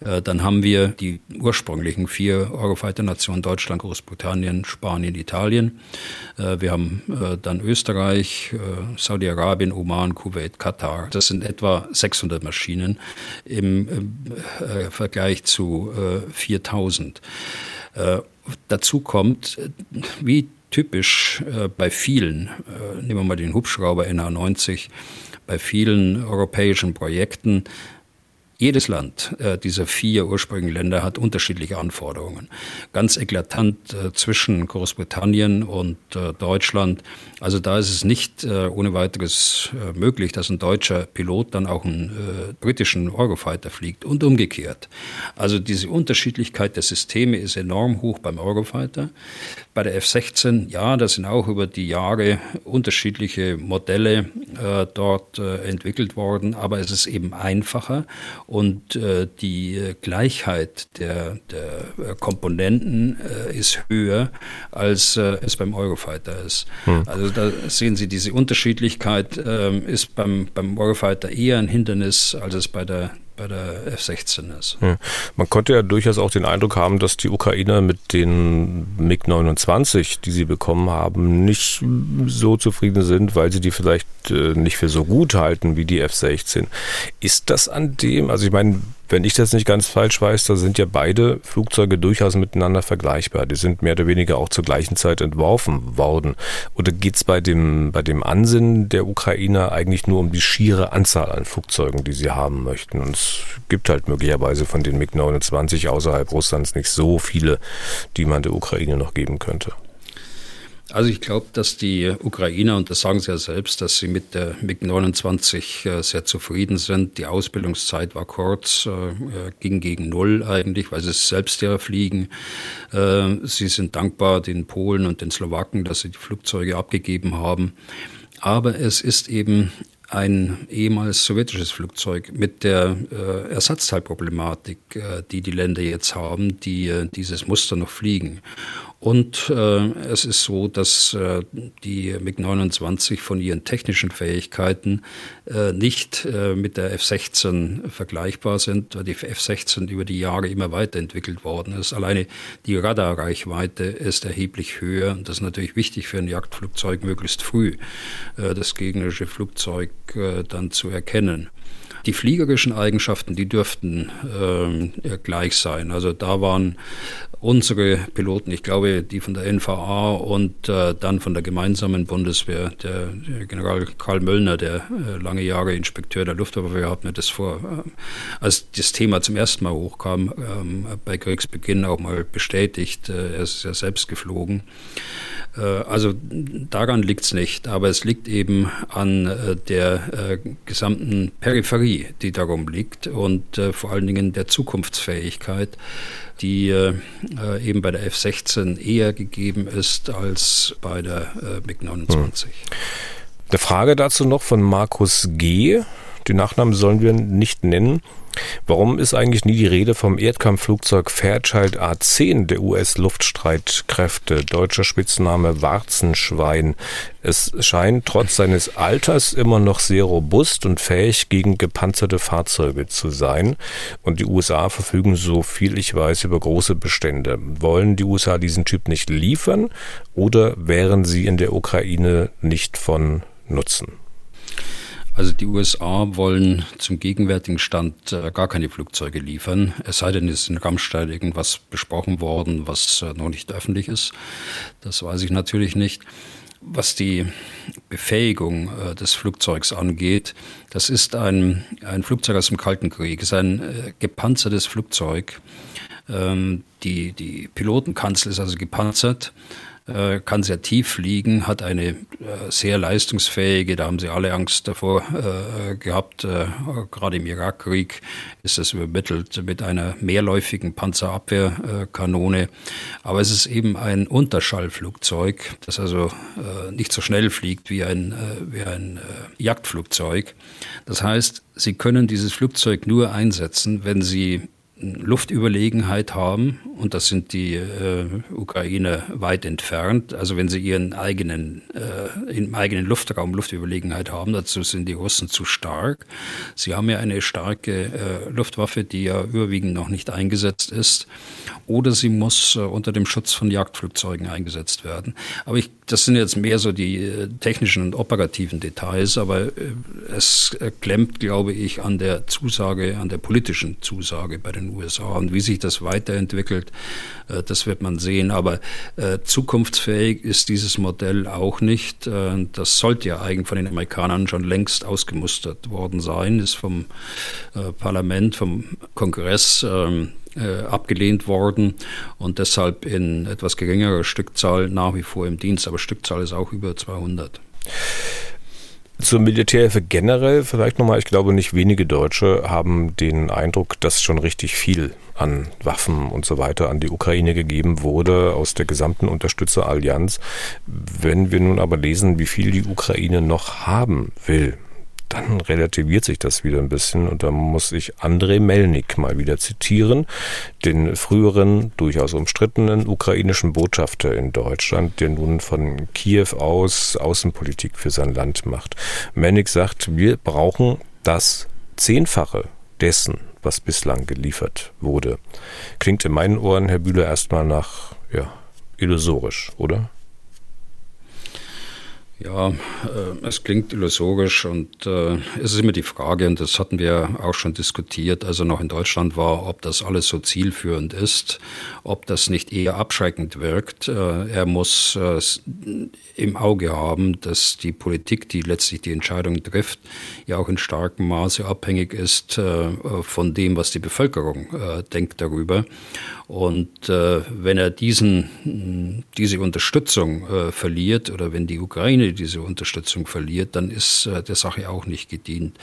dann haben wir die ursprünglichen vier Eurofighter-Nationen Deutschland, Großbritannien, Spanien, Italien. Äh, wir haben äh, dann Österreich, äh, Saudi-Arabien, Oman, Kuwait, Katar. Das sind etwa 600 Maschinen im äh, Vergleich zu 4000. Äh, dazu kommt, wie typisch bei vielen, nehmen wir mal den Hubschrauber NA90, bei vielen europäischen Projekten jedes Land äh, dieser vier ursprünglichen Länder hat unterschiedliche Anforderungen. Ganz eklatant äh, zwischen Großbritannien und äh, Deutschland. Also da ist es nicht äh, ohne weiteres äh, möglich, dass ein deutscher Pilot dann auch einen äh, britischen Eurofighter fliegt und umgekehrt. Also diese Unterschiedlichkeit der Systeme ist enorm hoch beim Eurofighter. Bei der F-16, ja, da sind auch über die Jahre unterschiedliche Modelle dort entwickelt worden, aber es ist eben einfacher und äh, die Gleichheit der, der äh, Komponenten äh, ist höher, als äh, es beim Eurofighter ist. Hm. Also da sehen Sie, diese Unterschiedlichkeit ähm, ist beim, beim Eurofighter eher ein Hindernis, als es bei der bei der F-16 ist. Ja. Man konnte ja durchaus auch den Eindruck haben, dass die Ukrainer mit den MiG-29, die sie bekommen haben, nicht so zufrieden sind, weil sie die vielleicht äh, nicht für so gut halten wie die F-16. Ist das an dem, also ich meine, wenn ich das nicht ganz falsch weiß, da sind ja beide Flugzeuge durchaus miteinander vergleichbar. Die sind mehr oder weniger auch zur gleichen Zeit entworfen worden. Oder geht es bei dem, bei dem Ansinnen der Ukrainer eigentlich nur um die schiere Anzahl an Flugzeugen, die sie haben möchten? Und es gibt halt möglicherweise von den MiG-29 außerhalb Russlands nicht so viele, die man der Ukraine noch geben könnte. Also ich glaube, dass die Ukrainer, und das sagen sie ja selbst, dass sie mit der MiG-29 äh, sehr zufrieden sind. Die Ausbildungszeit war kurz, äh, ging gegen Null eigentlich, weil sie es selbst ja fliegen. Äh, sie sind dankbar den Polen und den Slowaken, dass sie die Flugzeuge abgegeben haben. Aber es ist eben ein ehemals sowjetisches Flugzeug mit der äh, Ersatzteilproblematik, äh, die die Länder jetzt haben, die äh, dieses Muster noch fliegen. Und äh, es ist so, dass äh, die MiG-29 von ihren technischen Fähigkeiten äh, nicht äh, mit der F-16 vergleichbar sind, weil die F-16 über die Jahre immer weiterentwickelt worden ist. Alleine die Radarreichweite ist erheblich höher und das ist natürlich wichtig für ein Jagdflugzeug, möglichst früh äh, das gegnerische Flugzeug äh, dann zu erkennen. Die fliegerischen Eigenschaften, die dürften äh, gleich sein. Also da waren unsere Piloten, ich glaube, die von der NVA und äh, dann von der gemeinsamen Bundeswehr, der, General Karl Möllner, der äh, lange Jahre Inspekteur der Luftwaffe, hat mir das vor, äh, als das Thema zum ersten Mal hochkam, ähm, bei Kriegsbeginn auch mal bestätigt. Äh, er ist ja selbst geflogen. Äh, also daran liegt es nicht, aber es liegt eben an äh, der gesamten Peripherie, die darum liegt und vor allen Dingen der Zukunftsfähigkeit die äh, eben bei der F-16 eher gegeben ist als bei der äh, MiG-29. Hm. Eine Frage dazu noch von Markus G. Den Nachnamen sollen wir nicht nennen. Warum ist eigentlich nie die Rede vom Erdkampfflugzeug Fairchild A-10 der US-Luftstreitkräfte, deutscher Spitzname Warzenschwein? Es scheint trotz seines Alters immer noch sehr robust und fähig gegen gepanzerte Fahrzeuge zu sein. Und die USA verfügen, so viel ich weiß, über große Bestände. Wollen die USA diesen Typ nicht liefern oder wären sie in der Ukraine nicht von Nutzen? Also die USA wollen zum gegenwärtigen Stand äh, gar keine Flugzeuge liefern, es sei denn, es ist in Rammstein irgendwas besprochen worden, was äh, noch nicht öffentlich ist. Das weiß ich natürlich nicht. Was die Befähigung äh, des Flugzeugs angeht, das ist ein, ein Flugzeug aus dem Kalten Krieg, es ist ein äh, gepanzertes Flugzeug. Ähm, die, die Pilotenkanzel ist also gepanzert äh, kann sehr tief fliegen, hat eine äh, sehr leistungsfähige, da haben sie alle Angst davor äh, gehabt, äh, gerade im Irakkrieg ist das übermittelt mit einer mehrläufigen Panzerabwehrkanone. Aber es ist eben ein Unterschallflugzeug, das also äh, nicht so schnell fliegt wie ein, äh, wie ein Jagdflugzeug. Das heißt, Sie können dieses Flugzeug nur einsetzen, wenn Sie Luftüberlegenheit haben und das sind die äh, Ukrainer weit entfernt. Also wenn sie ihren eigenen äh, im eigenen Luftraum Luftüberlegenheit haben, dazu sind die Russen zu stark. Sie haben ja eine starke äh, Luftwaffe, die ja überwiegend noch nicht eingesetzt ist, oder sie muss äh, unter dem Schutz von Jagdflugzeugen eingesetzt werden. Aber ich, das sind jetzt mehr so die äh, technischen und operativen Details, aber äh, es klemmt, glaube ich, an der Zusage, an der politischen Zusage bei den USA. Und wie sich das weiterentwickelt, äh, das wird man sehen. Aber äh, zukunftsfähig ist dieses Modell auch nicht. Äh, das sollte ja eigentlich von den Amerikanern schon längst ausgemustert worden sein, ist vom Parlament, vom Kongress ähm, abgelehnt worden und deshalb in etwas geringerer Stückzahl nach wie vor im Dienst. Aber Stückzahl ist auch über 200. Zur Militärhilfe generell vielleicht nochmal. Ich glaube, nicht wenige Deutsche haben den Eindruck, dass schon richtig viel an Waffen und so weiter an die Ukraine gegeben wurde aus der gesamten Unterstützerallianz. Wenn wir nun aber lesen, wie viel die Ukraine noch haben will, dann relativiert sich das wieder ein bisschen und da muss ich Andrei Melnik mal wieder zitieren, den früheren, durchaus umstrittenen ukrainischen Botschafter in Deutschland, der nun von Kiew aus Außenpolitik für sein Land macht. Melnik sagt, wir brauchen das Zehnfache dessen, was bislang geliefert wurde. Klingt in meinen Ohren, Herr Bühler, erstmal nach, ja, illusorisch, oder? Ja, äh, es klingt illusorisch und äh, es ist immer die Frage, und das hatten wir auch schon diskutiert, als er noch in Deutschland war, ob das alles so zielführend ist, ob das nicht eher abschreckend wirkt. Äh, er muss äh, im Auge haben, dass die Politik, die letztlich die Entscheidung trifft, ja auch in starkem Maße abhängig ist äh, von dem, was die Bevölkerung äh, denkt darüber. Und äh, wenn er diesen, diese Unterstützung äh, verliert oder wenn die Ukraine diese Unterstützung verliert, dann ist äh, der Sache auch nicht gedient.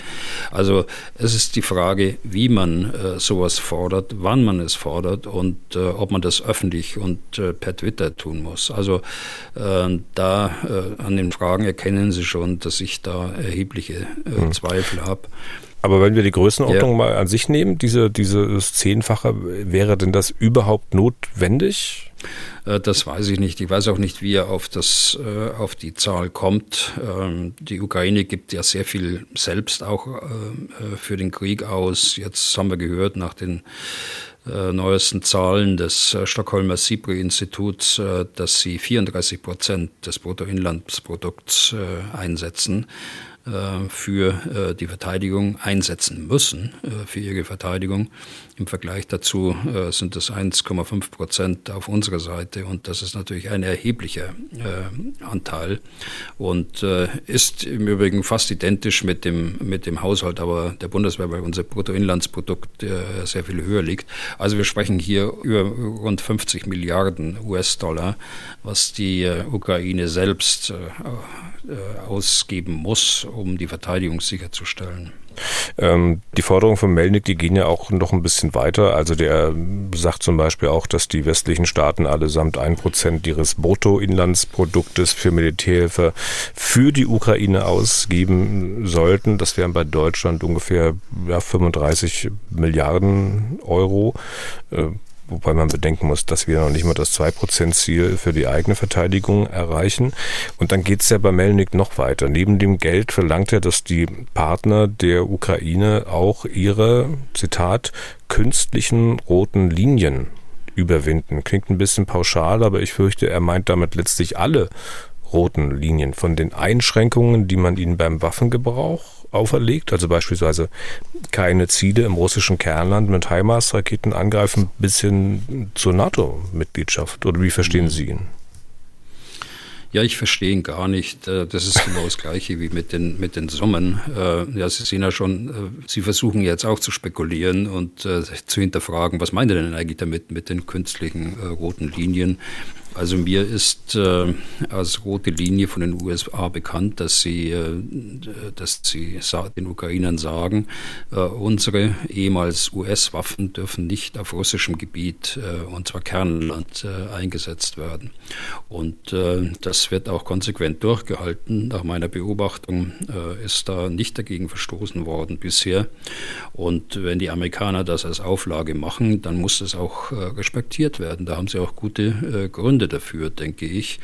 Also es ist die Frage, wie man äh, sowas fordert, wann man es fordert und äh, ob man das öffentlich und äh, per Twitter tun muss. Also da an den Fragen erkennen Sie schon, dass ich da erhebliche mhm. Zweifel habe. Aber wenn wir die Größenordnung ja. mal an sich nehmen, diese, dieses Zehnfache, wäre denn das überhaupt notwendig? Äh, das weiß ich nicht. Ich weiß auch nicht, wie er auf, das, äh, auf die Zahl kommt. Ähm, die Ukraine gibt ja sehr viel selbst auch äh, für den Krieg aus. Jetzt haben wir gehört, nach den neuesten Zahlen des Stockholmer SIPRI-Instituts, dass sie 34 Prozent des Bruttoinlandsprodukts einsetzen. Äh, für äh, die Verteidigung einsetzen müssen, äh, für ihre Verteidigung. Im Vergleich dazu sind es 1,5 Prozent auf unserer Seite und das ist natürlich ein erheblicher Anteil und ist im Übrigen fast identisch mit dem, mit dem Haushalt aber der Bundeswehr, weil unser Bruttoinlandsprodukt sehr viel höher liegt. Also wir sprechen hier über rund 50 Milliarden US-Dollar, was die Ukraine selbst ausgeben muss, um die Verteidigung sicherzustellen. Ähm, die Forderungen von Melnik, die gehen ja auch noch ein bisschen weiter. Also der sagt zum Beispiel auch, dass die westlichen Staaten allesamt ein Prozent ihres Bruttoinlandsproduktes für Militärhilfe für die Ukraine ausgeben sollten. Das wären bei Deutschland ungefähr ja, 35 Milliarden Euro. Äh, wobei man bedenken muss, dass wir noch nicht mal das 2%-Ziel für die eigene Verteidigung erreichen. Und dann geht es ja bei Melnik noch weiter. Neben dem Geld verlangt er, dass die Partner der Ukraine auch ihre, Zitat, künstlichen roten Linien überwinden. Klingt ein bisschen pauschal, aber ich fürchte, er meint damit letztlich alle roten Linien, von den Einschränkungen, die man ihnen beim Waffengebrauch auferlegt, also beispielsweise keine Ziele im russischen Kernland mit HIMARS-Raketen angreifen, bis hin zur NATO-Mitgliedschaft? Oder wie verstehen Sie ihn? Ja, ich verstehe ihn gar nicht. Äh, das ist genau das Gleiche wie mit den, mit den Summen. Äh, ja, Sie sehen ja schon, äh, Sie versuchen jetzt auch zu spekulieren und zu hinterfragen, was meint er denn eigentlich damit mit den künstlichen roten Linien? Also mir ist äh, als rote Linie von den USA bekannt, dass sie, äh, dass sie den Ukrainern sagen, äh, unsere ehemals US-Waffen dürfen nicht auf russischem Gebiet, äh, und zwar Kernland, äh, eingesetzt werden. Und äh, das wird auch konsequent durchgehalten. Nach meiner Beobachtung ist da nicht dagegen verstoßen worden bisher. Und wenn die Amerikaner das als Auflage machen, dann muss das auch respektiert werden. Da haben sie auch gute Gründe Gründe dafür, denke ich.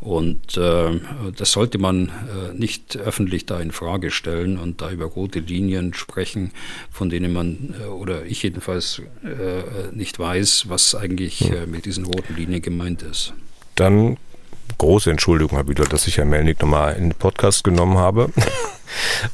Und äh, das sollte man äh, nicht öffentlich da in Frage stellen und da über rote Linien sprechen, von denen man äh, oder ich jedenfalls äh, nicht weiß, was eigentlich äh, mit diesen roten Linien gemeint ist. Dann große Entschuldigung, Herr Bühler, dass ich Herrn Melnick nochmal in den Podcast genommen habe. <laughs>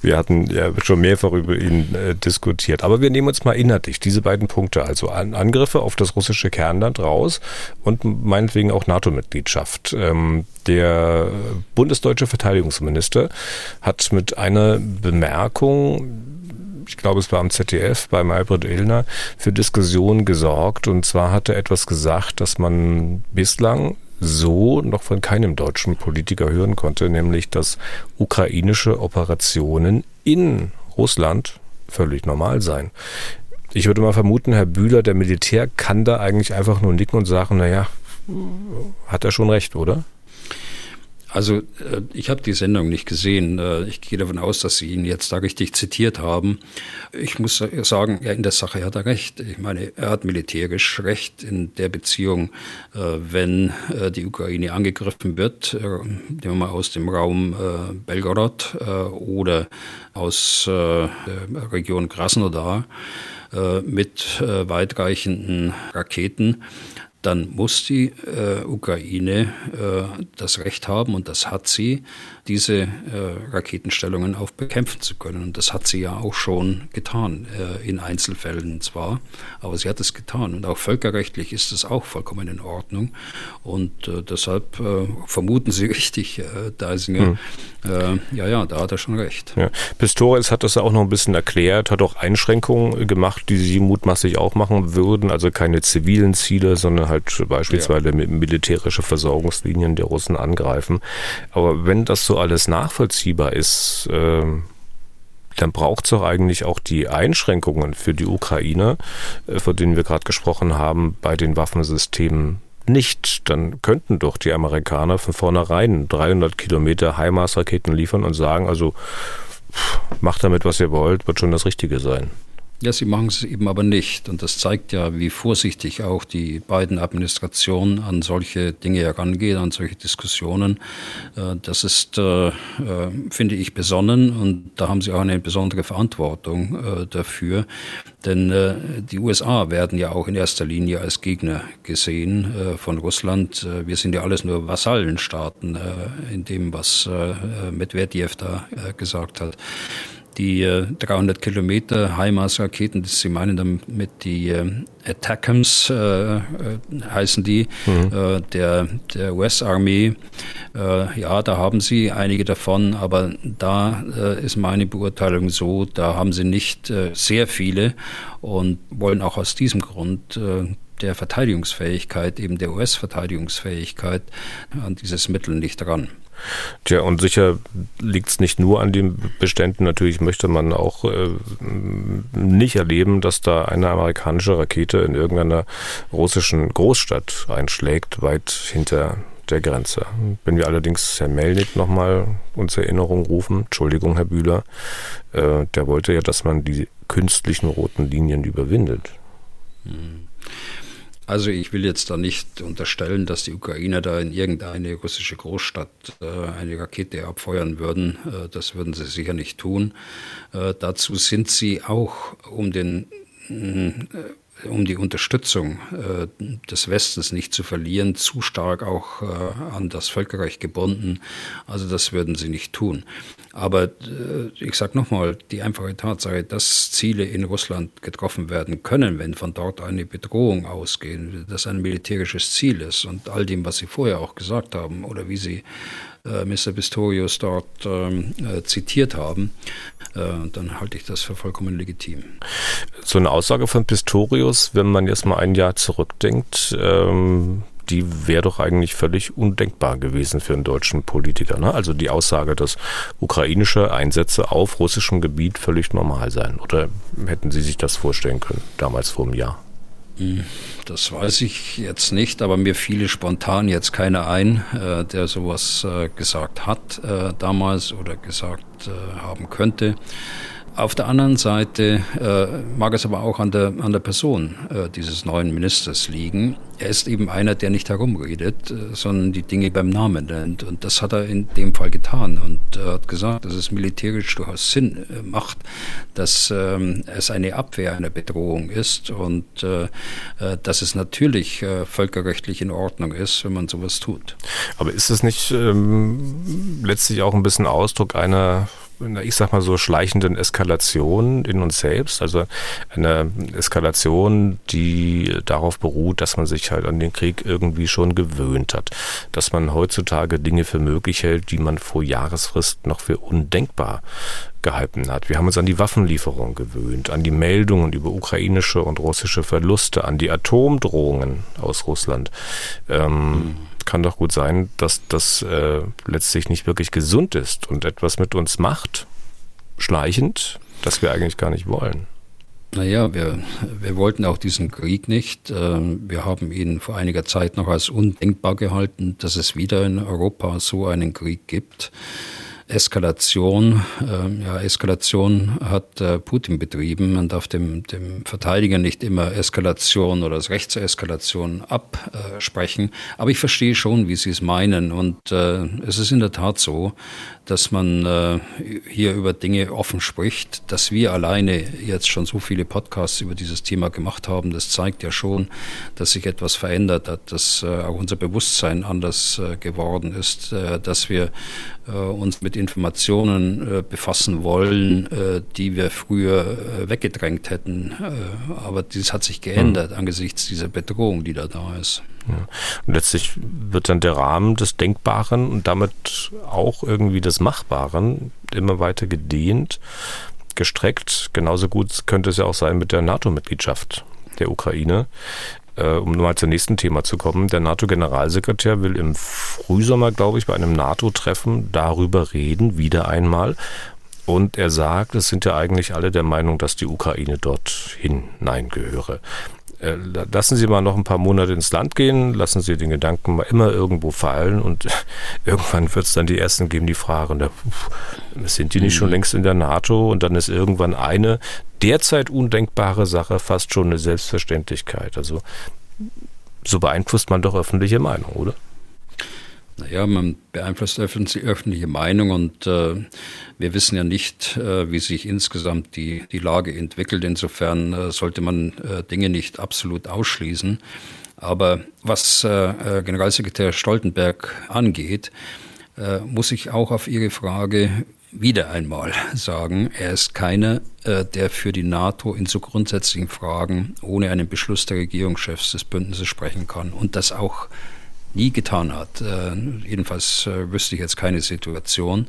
Wir hatten ja schon mehrfach über ihn äh, diskutiert. Aber wir nehmen uns mal inhaltlich diese beiden Punkte, also An Angriffe auf das russische Kernland raus und meinetwegen auch NATO-Mitgliedschaft. Ähm, der bundesdeutsche Verteidigungsminister hat mit einer Bemerkung ich glaube, es war am ZDF bei Albert Illner, für Diskussionen gesorgt. Und zwar hat er etwas gesagt, dass man bislang so noch von keinem deutschen Politiker hören konnte, nämlich dass ukrainische Operationen in Russland völlig normal seien. Ich würde mal vermuten, Herr Bühler, der Militär kann da eigentlich einfach nur nicken und sagen, naja, hat er schon recht, oder? Also äh, ich habe die Sendung nicht gesehen. Äh, ich gehe davon aus, dass Sie ihn jetzt da richtig zitiert haben. Ich muss sagen, ja, in der Sache hat er recht. Ich meine, er hat militärisch recht in der Beziehung, äh, wenn die Ukraine angegriffen wird, nehmen wir mal aus dem Raum Belgorod oder aus der Region Krasnodar mit weitreichenden Raketen dann muss die äh, Ukraine äh, das Recht haben, und das hat sie, diese äh, Raketenstellungen auch bekämpfen zu können. Und das hat sie ja auch schon getan, äh, in Einzelfällen zwar, aber sie hat es getan. Und auch völkerrechtlich ist es auch vollkommen in Ordnung. Und äh, deshalb äh, vermuten Sie <laughs> richtig, äh, Deisinger, hm. ja, ja, da hat er schon recht. Ja. Pistorius hat das auch noch ein bisschen erklärt, hat auch Einschränkungen gemacht, die Sie mutmaßlich auch machen würden, also keine zivilen Ziele, sondern halt beispielsweise ja. militärische Versorgungslinien der Russen angreifen. Aber wenn das so alles nachvollziehbar ist, äh, dann braucht es doch eigentlich auch die Einschränkungen für die Ukraine, äh, von denen wir gerade gesprochen haben, bei den Waffensystemen nicht. Dann könnten doch die Amerikaner von vornherein 300 Kilometer HIMARS-Raketen liefern und sagen, also macht damit, was ihr wollt, wird schon das Richtige sein. Ja, sie machen es eben aber nicht. Und das zeigt ja, wie vorsichtig auch die beiden Administrationen an solche Dinge herangehen, an solche Diskussionen. Äh, das ist, äh, äh, finde ich, besonnen und da haben sie auch eine besondere Verantwortung dafür. Denn die USA werden ja auch in erster Linie als Gegner gesehen von Russland. Wir sind ja alles nur Vasallenstaaten in dem, was Medvedev da gesagt hat die äh, 300 Kilometer HIMARS-Raketen, das Sie meinen damit die äh, Attackams äh, äh, heißen die, mhm. äh, der, der US-Armee. Äh, ja, da haben sie einige davon, aber da äh, ist meine Beurteilung so, da haben sie nicht äh, sehr viele und wollen auch aus diesem Grund äh, der Verteidigungsfähigkeit, eben der US-Verteidigungsfähigkeit an dieses Mittel nicht ran. Tja, und sicher liegt es nicht nur an den Beständen. Natürlich möchte man auch äh, nicht erleben, dass da eine amerikanische Rakete in irgendeiner russischen Großstadt einschlägt, weit hinter der Grenze. Wenn wir allerdings Herrn Melnik nochmal uns Erinnerung rufen, Entschuldigung, Herr Bühler, äh, der wollte ja, dass man die künstlichen roten Linien überwindet. Hm. Also ich will jetzt da nicht unterstellen, dass die Ukrainer da in irgendeine russische Großstadt äh, eine Rakete abfeuern würden. Äh, das würden sie sicher nicht tun. Äh, dazu sind sie auch um den äh, um die Unterstützung äh, des Westens nicht zu verlieren, zu stark auch äh, an das Völkerrecht gebunden. Also das würden sie nicht tun. Aber äh, ich sage nochmal, die einfache Tatsache, dass Ziele in Russland getroffen werden können, wenn von dort eine Bedrohung ausgeht, dass ein militärisches Ziel ist und all dem, was Sie vorher auch gesagt haben oder wie Sie Mr. Pistorius dort ähm, äh, zitiert haben, äh, dann halte ich das für vollkommen legitim. So eine Aussage von Pistorius, wenn man jetzt mal ein Jahr zurückdenkt, ähm, die wäre doch eigentlich völlig undenkbar gewesen für einen deutschen Politiker. Ne? Also die Aussage, dass ukrainische Einsätze auf russischem Gebiet völlig normal seien. Oder hätten Sie sich das vorstellen können, damals vor einem Jahr? Das weiß ich jetzt nicht, aber mir fiel spontan jetzt keiner ein, äh, der sowas äh, gesagt hat äh, damals oder gesagt äh, haben könnte. Auf der anderen Seite äh, mag es aber auch an der, an der Person äh, dieses neuen Ministers liegen. Er ist eben einer, der nicht herumredet, äh, sondern die Dinge beim Namen nennt. Und das hat er in dem Fall getan und hat gesagt, dass es militärisch durchaus Sinn äh, macht, dass ähm, es eine Abwehr einer Bedrohung ist und äh, äh, dass es natürlich äh, völkerrechtlich in Ordnung ist, wenn man sowas tut. Aber ist es nicht ähm, letztlich auch ein bisschen Ausdruck einer ich sag mal so, schleichenden Eskalation in uns selbst. Also eine Eskalation, die darauf beruht, dass man sich halt an den Krieg irgendwie schon gewöhnt hat. Dass man heutzutage Dinge für möglich hält, die man vor Jahresfrist noch für undenkbar gehalten hat. Wir haben uns an die Waffenlieferung gewöhnt, an die Meldungen über ukrainische und russische Verluste, an die Atomdrohungen aus Russland. Ähm, mhm kann doch gut sein, dass das äh, letztlich nicht wirklich gesund ist und etwas mit uns macht, schleichend, das wir eigentlich gar nicht wollen. Naja, wir, wir wollten auch diesen Krieg nicht. Ähm, wir haben ihn vor einiger Zeit noch als undenkbar gehalten, dass es wieder in Europa so einen Krieg gibt. Eskalation. Äh, ja, Eskalation hat äh, Putin betrieben. Man darf dem, dem Verteidiger nicht immer Eskalation oder das Recht zur Eskalation absprechen. Aber ich verstehe schon, wie Sie es meinen. Und äh, es ist in der Tat so, dass man äh, hier über Dinge offen spricht, dass wir alleine jetzt schon so viele Podcasts über dieses Thema gemacht haben. Das zeigt ja schon, dass sich etwas verändert hat, dass äh, auch unser Bewusstsein anders äh, geworden ist, äh, dass wir äh, uns mit Informationen äh, befassen wollen, äh, die wir früher äh, weggedrängt hätten. Äh, aber dies hat sich geändert mhm. angesichts dieser Bedrohung, die da da ist. Ja. Und letztlich wird dann der Rahmen des Denkbaren und damit auch irgendwie des Machbaren immer weiter gedehnt, gestreckt. Genauso gut könnte es ja auch sein mit der NATO-Mitgliedschaft der Ukraine. Äh, um mal zum nächsten Thema zu kommen. Der NATO-Generalsekretär will im Frühsommer, glaube ich, bei einem NATO-Treffen darüber reden, wieder einmal. Und er sagt, es sind ja eigentlich alle der Meinung, dass die Ukraine dort hineingehöre. Äh, lassen Sie mal noch ein paar Monate ins Land gehen, lassen Sie den Gedanken mal immer irgendwo fallen und <laughs> irgendwann wird es dann die Ersten geben, die fragen, na, sind die nicht schon mhm. längst in der NATO? Und dann ist irgendwann eine derzeit undenkbare Sache fast schon eine Selbstverständlichkeit. Also so beeinflusst man doch öffentliche Meinung, oder? Naja, man beeinflusst die öffentliche Meinung und äh, wir wissen ja nicht, äh, wie sich insgesamt die, die Lage entwickelt. Insofern äh, sollte man äh, Dinge nicht absolut ausschließen. Aber was äh, äh, Generalsekretär Stoltenberg angeht, muss ich auch auf Ihre Frage wieder einmal sagen, er ist keiner, der für die NATO in so grundsätzlichen Fragen ohne einen Beschluss der Regierungschefs des Bündnisses sprechen kann und das auch nie getan hat. Äh, jedenfalls äh, wüsste ich jetzt keine Situation.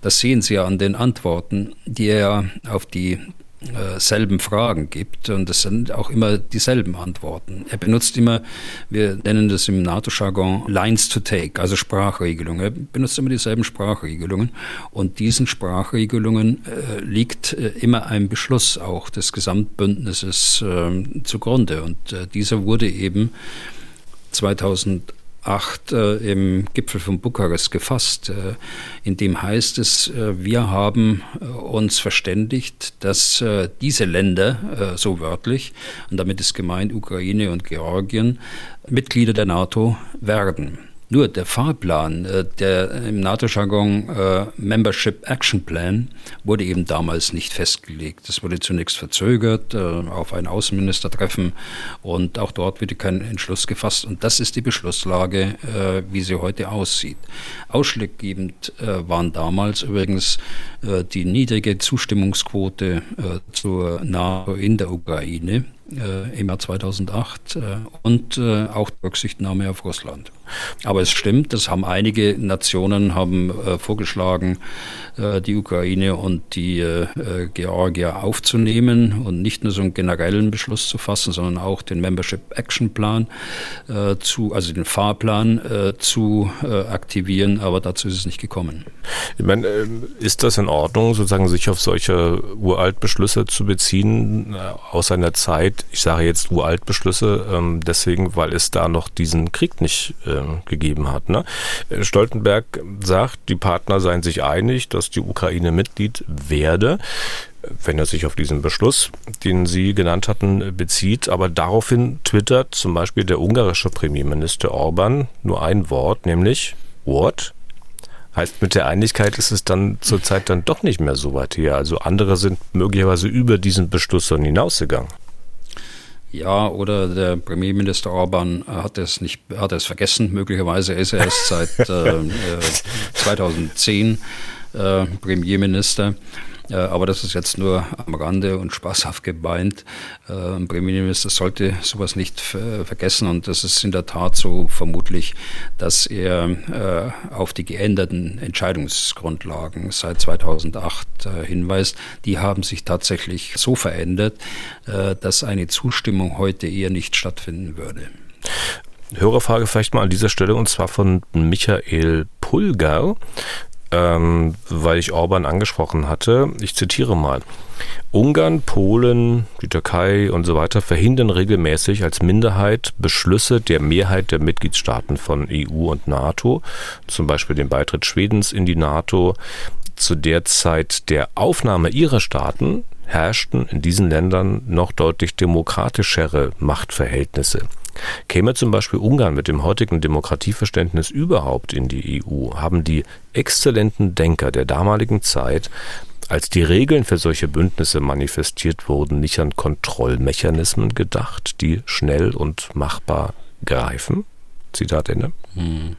Das sehen Sie ja an den Antworten, die er auf die äh, selben Fragen gibt und das sind auch immer dieselben Antworten. Er benutzt immer, wir nennen das im NATO-Jargon Lines to Take, also Sprachregelungen. Er benutzt immer dieselben Sprachregelungen und diesen Sprachregelungen äh, liegt äh, immer ein Beschluss auch des Gesamtbündnisses äh, zugrunde und dieser wurde eben 2000 8 äh, im Gipfel von Bukarest gefasst. Äh, in dem heißt es, äh, wir haben äh, uns verständigt, dass äh, diese Länder, äh, so wörtlich, und damit ist gemeint Ukraine und Georgien, Mitglieder der NATO werden. Nur der Fahrplan, äh, der im NATO-Jargon äh, Membership Action Plan, wurde eben damals nicht festgelegt. Das wurde zunächst verzögert äh, auf ein Außenministertreffen und auch dort wurde kein Entschluss gefasst. Und das ist die Beschlusslage, äh, wie sie heute aussieht. Ausschlaggebend äh, waren damals übrigens äh, die niedrige Zustimmungsquote zur NATO in der Ukraine im Jahr 2008 äh, und auch die Rücksichtnahme auf Russland. Aber es stimmt, das haben einige Nationen haben äh, vorgeschlagen, äh, die Ukraine und die äh, Georgier aufzunehmen und nicht nur so einen generellen Beschluss zu fassen, sondern auch den Membership Action Plan zu, also den Fahrplan zu aktivieren. Aber dazu ist es nicht gekommen. Ich meine, ähm, ist das in Ordnung, sozusagen sich auf solche Uraltbeschlüsse zu beziehen aus einer Zeit? Ich sage jetzt Uraltbeschlüsse, ähm, deswegen, weil es da noch diesen Krieg nicht äh, gegeben hat. Ne? Stoltenberg sagt, die Partner seien sich einig, dass die Ukraine Mitglied werde wenn er sich auf diesen Beschluss, den Sie genannt hatten, bezieht. Aber daraufhin twittert zum Beispiel der ungarische Premierminister Orban nur ein Wort, nämlich What? Heißt, mit der Einigkeit ist es dann zurzeit dann doch nicht mehr so weit her. Also andere sind möglicherweise über diesen Beschluss dann hinausgegangen. Ja, oder der Premierminister Orban hat es nicht, hat es vergessen. Möglicherweise ist er erst seit äh, 2010 <laughs> äh, äh, Premierminister. Aber das ist jetzt nur am Rande und spaßhaft gemeint. Äh, ein Premierminister sollte sowas nicht vergessen und das ist in der Tat so vermutlich, dass er äh, auf die geänderten Entscheidungsgrundlagen seit 2008 äh, hinweist. Die haben sich tatsächlich so verändert, dass eine Zustimmung heute eher nicht stattfinden würde. Hörerfrage vielleicht mal an dieser Stelle und zwar von Michael Pulgar ähm, weil ich Orban angesprochen hatte. Ich zitiere mal. Ungarn, Polen, die Türkei und so weiter verhindern regelmäßig als Minderheit Beschlüsse der Mehrheit der Mitgliedstaaten von EU und NATO, zum Beispiel den Beitritt Schwedens in die NATO. Zu der Zeit der Aufnahme ihrer Staaten herrschten in diesen Ländern noch deutlich demokratischere Machtverhältnisse. Käme zum Beispiel Ungarn mit dem heutigen Demokratieverständnis überhaupt in die EU, haben die exzellenten Denker der damaligen Zeit als die Regeln für solche Bündnisse manifestiert wurden, nicht an Kontrollmechanismen gedacht, die schnell und machbar greifen? Zitat Ende. Hm.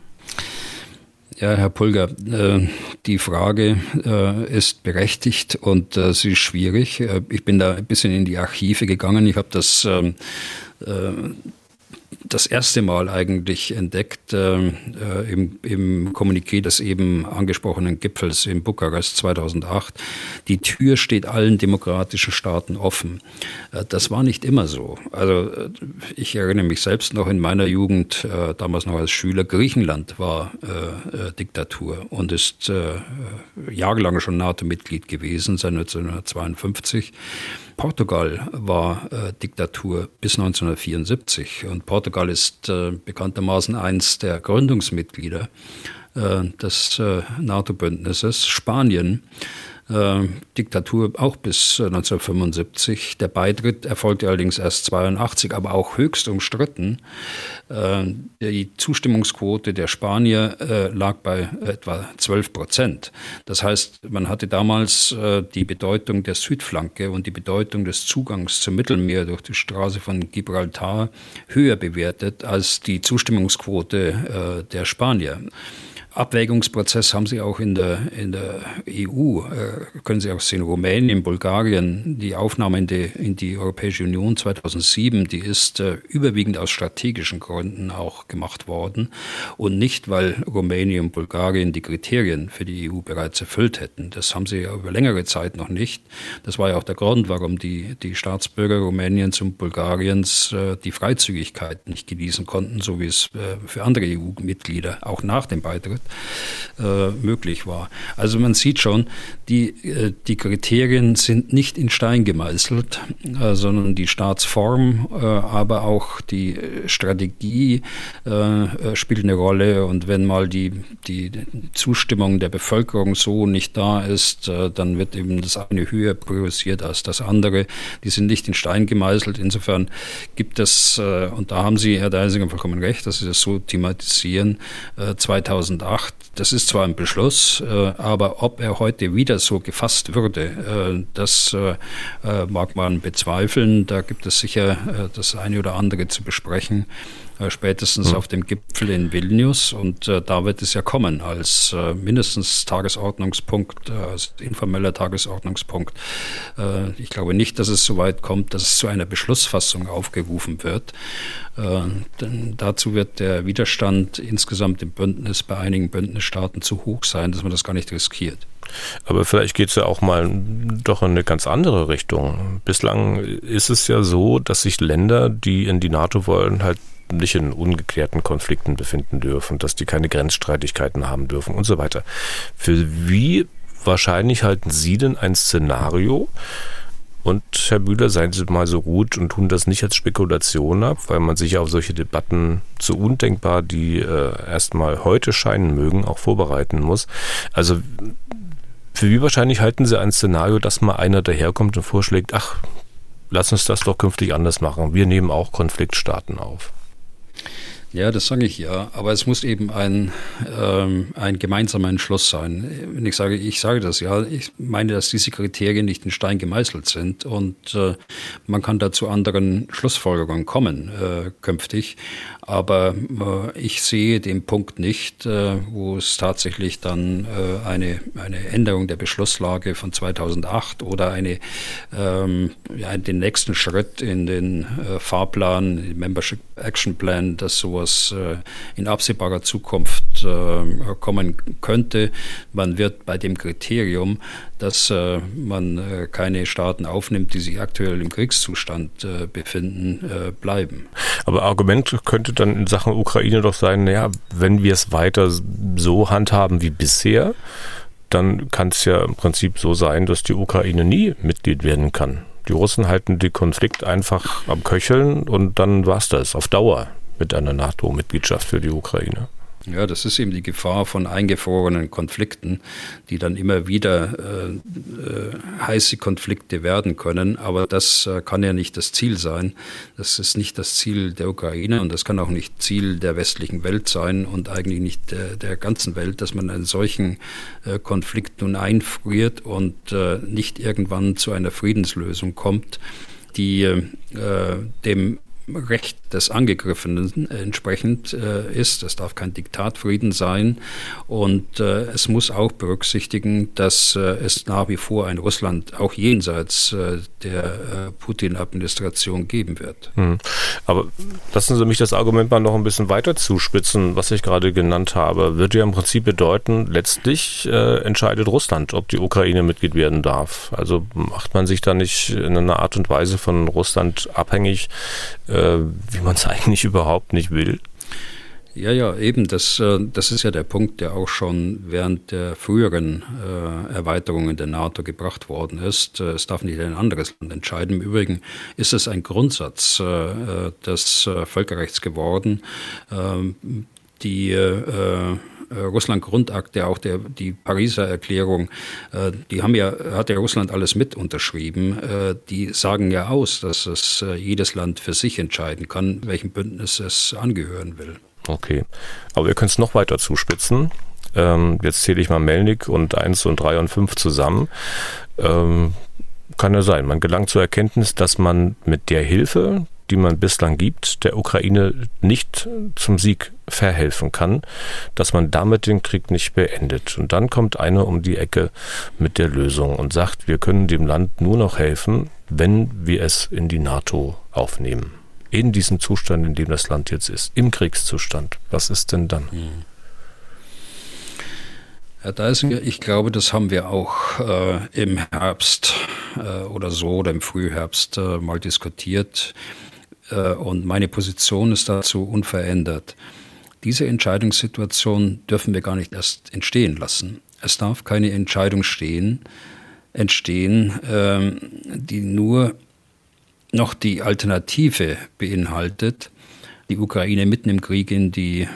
Ja, Herr Pulger, äh, die Frage äh, ist berechtigt und äh, sie ist schwierig. Ich bin da ein bisschen in die Archive gegangen. Ich habe das ähm, das erste Mal eigentlich entdeckt äh, im, im Kommuniqué des eben angesprochenen Gipfels in Bukarest 2008. Die Tür steht allen demokratischen Staaten offen. Äh, das war nicht immer so. Also äh, ich erinnere mich selbst noch in meiner Jugend, äh, damals noch als Schüler, Griechenland war äh, äh, Diktatur und ist jahrelang schon NATO-Mitglied gewesen, seit 1952. Portugal war äh, Diktatur bis 1974 und Portugal ist äh, bekanntermaßen eins der Gründungsmitglieder äh, des äh, NATO-Bündnisses. Spanien äh, Diktatur auch bis 1975. Äh, Der Beitritt erfolgte allerdings erst 82, aber auch höchst umstritten. Äh, die Zustimmungsquote der Spanier äh, lag bei etwa 12 Prozent. Das heißt, man hatte damals äh, die Bedeutung der Südflanke und die Bedeutung des Zugangs zum Mittelmeer durch die Straße von Gibraltar höher bewertet als die Zustimmungsquote äh, der Spanier. Abwägungsprozess haben Sie auch in der, in der EU, äh, können Sie auch sehen, Rumänien, Bulgarien, die Aufnahme in die, in die Europäische Union 2007, die ist äh, überwiegend aus strategischen Gründen auch gemacht worden und nicht, weil Rumänien und Bulgarien die Kriterien für die EU bereits erfüllt hätten. Das haben sie ja über längere Zeit noch nicht. Das war ja auch der Grund, warum die, die Staatsbürger Rumäniens und Bulgariens äh, die Freizügigkeit nicht genießen konnten, so wie es äh, für andere EU-Mitglieder auch nach dem Beitritt äh, möglich war. Also man sieht schon, die, äh, die Kriterien sind nicht in Stein gemeißelt, äh, sondern die Staatsform, äh, aber auch die Strategie äh, spielt eine Rolle. Und wenn mal die, die Zustimmung der Bevölkerung so nicht da ist, dann wird eben das eine höher priorisiert als das andere. Die sind nicht in Stein gemeißelt. Insofern gibt es, und da haben Sie, Herr Deisinger, vollkommen recht, dass Sie das so thematisieren, 2008, das ist zwar ein Beschluss, aber ob er heute wieder so gefasst würde, das mag man bezweifeln. Da gibt es sicher das eine oder andere zu besprechen. Äh, spätestens mhm. auf dem Gipfel in Vilnius. Und äh, da wird es ja kommen als äh, mindestens Tagesordnungspunkt, als informeller Tagesordnungspunkt. Ich glaube nicht, dass es so weit kommt, dass es zu einer Beschlussfassung aufgerufen wird. Denn dazu wird der Widerstand insgesamt im Bündnis bei einigen Bündnisstaaten zu hoch sein, dass man das gar nicht riskiert. Aber vielleicht geht es ja auch mal doch in eine ganz andere Richtung. Bislang ist es ja so, dass sich Länder, die in die NATO wollen, halt nicht in ungeklärten Konflikten befinden dürfen, dass die keine Grenzstreitigkeiten haben dürfen und so weiter. Für wie wahrscheinlich halten Sie denn ein Szenario? Und Herr Bühler, seien Sie mal so gut und tun das nicht als Spekulation ab, weil man sich auf solche Debatten so undenkbar, die äh, erstmal heute scheinen mögen, auch vorbereiten muss. Also für wie wahrscheinlich halten Sie ein Szenario, dass mal einer daherkommt und vorschlägt, ach, lass uns das doch künftig anders machen. Wir nehmen auch Konfliktstaaten auf. Ja, das sage ich ja. Aber es muss eben ein, ähm, ein gemeinsamer Entschluss sein. Wenn ich sage, ich sage das ja, ich meine, dass diese Kriterien nicht in Stein gemeißelt sind und äh, man kann da zu anderen Schlussfolgerungen kommen äh, künftig. Aber äh, ich sehe den Punkt nicht, äh, wo es tatsächlich dann äh, eine, eine Änderung der Beschlusslage von 2008 oder eine, ähm, ja, den nächsten Schritt in den äh, Fahrplan, den Membership Action Plan, dass sowas äh, in absehbarer Zukunft äh, kommen könnte. Man wird bei dem Kriterium, dass man keine Staaten aufnimmt, die sich aktuell im Kriegszustand befinden, bleiben. Aber Argument könnte dann in Sachen Ukraine doch sein, naja, wenn wir es weiter so handhaben wie bisher, dann kann es ja im Prinzip so sein, dass die Ukraine nie Mitglied werden kann. Die Russen halten den Konflikt einfach am Köcheln und dann war es das auf Dauer mit einer NATO-Mitgliedschaft für die Ukraine. Ja, das ist eben die Gefahr von eingefrorenen Konflikten, die dann immer wieder äh, äh, heiße Konflikte werden können. Aber das äh, kann ja nicht das Ziel sein. Das ist nicht das Ziel der Ukraine und das kann auch nicht Ziel der westlichen Welt sein und eigentlich nicht der, der ganzen Welt, dass man einen solchen äh, Konflikt nun einfriert und äh, nicht irgendwann zu einer Friedenslösung kommt die äh, dem Recht des Angegriffenen entsprechend äh, ist. Es darf kein Diktatfrieden sein und äh, es muss auch berücksichtigen, dass äh, es nach wie vor ein Russland auch jenseits äh, der äh, Putin-Administration geben wird. Hm. Aber lassen Sie mich das Argument mal noch ein bisschen weiter zuspitzen, was ich gerade genannt habe. Würde ja im Prinzip bedeuten, letztlich äh, entscheidet Russland, ob die Ukraine Mitglied werden darf. Also macht man sich da nicht in einer Art und Weise von Russland abhängig, äh, wie man es <laughs> eigentlich überhaupt nicht will. Ja, ja, eben. Das, äh, das ist ja der Punkt, der auch schon während der früheren äh, Erweiterungen der NATO gebracht worden ist. Äh, es darf nicht ein anderes Land entscheiden. Im Übrigen ist es ein Grundsatz des Völkerrechts geworden. Ähm, die äh, Russland-Grundakte, auch der, die Pariser Erklärung, äh, die haben ja, hat ja Russland alles mit unterschrieben. Äh, die sagen ja aus, dass es jedes Land für sich entscheiden kann, welchem Bündnis es angehören will. Okay. Aber wir können es noch weiter zuspitzen. Ähm, jetzt zähle ich mal Melnik und 1 und 3 und 5 zusammen. Ähm, kann ja sein. Man gelangt zur Erkenntnis, dass man mit der Hilfe, die man bislang gibt, der Ukraine nicht zum Sieg verhelfen kann, dass man damit den Krieg nicht beendet. Und dann kommt einer um die Ecke mit der Lösung und sagt, wir können dem Land nur noch helfen, wenn wir es in die NATO aufnehmen. In diesem Zustand, in dem das Land jetzt ist, im Kriegszustand. Was ist denn dann? Mhm. Herr Deisinger, ich glaube, das haben wir auch äh, im Herbst äh, oder so oder im Frühherbst äh, mal diskutiert. Äh, und meine Position ist dazu unverändert. diese Entscheidungssituation dürfen wir gar nicht erst entstehen lassen. Es darf keine Entscheidung stehen, entstehen, ähm, die nur noch die Alternative beinhaltet, die Ukraine mitten im Krieg in die äh,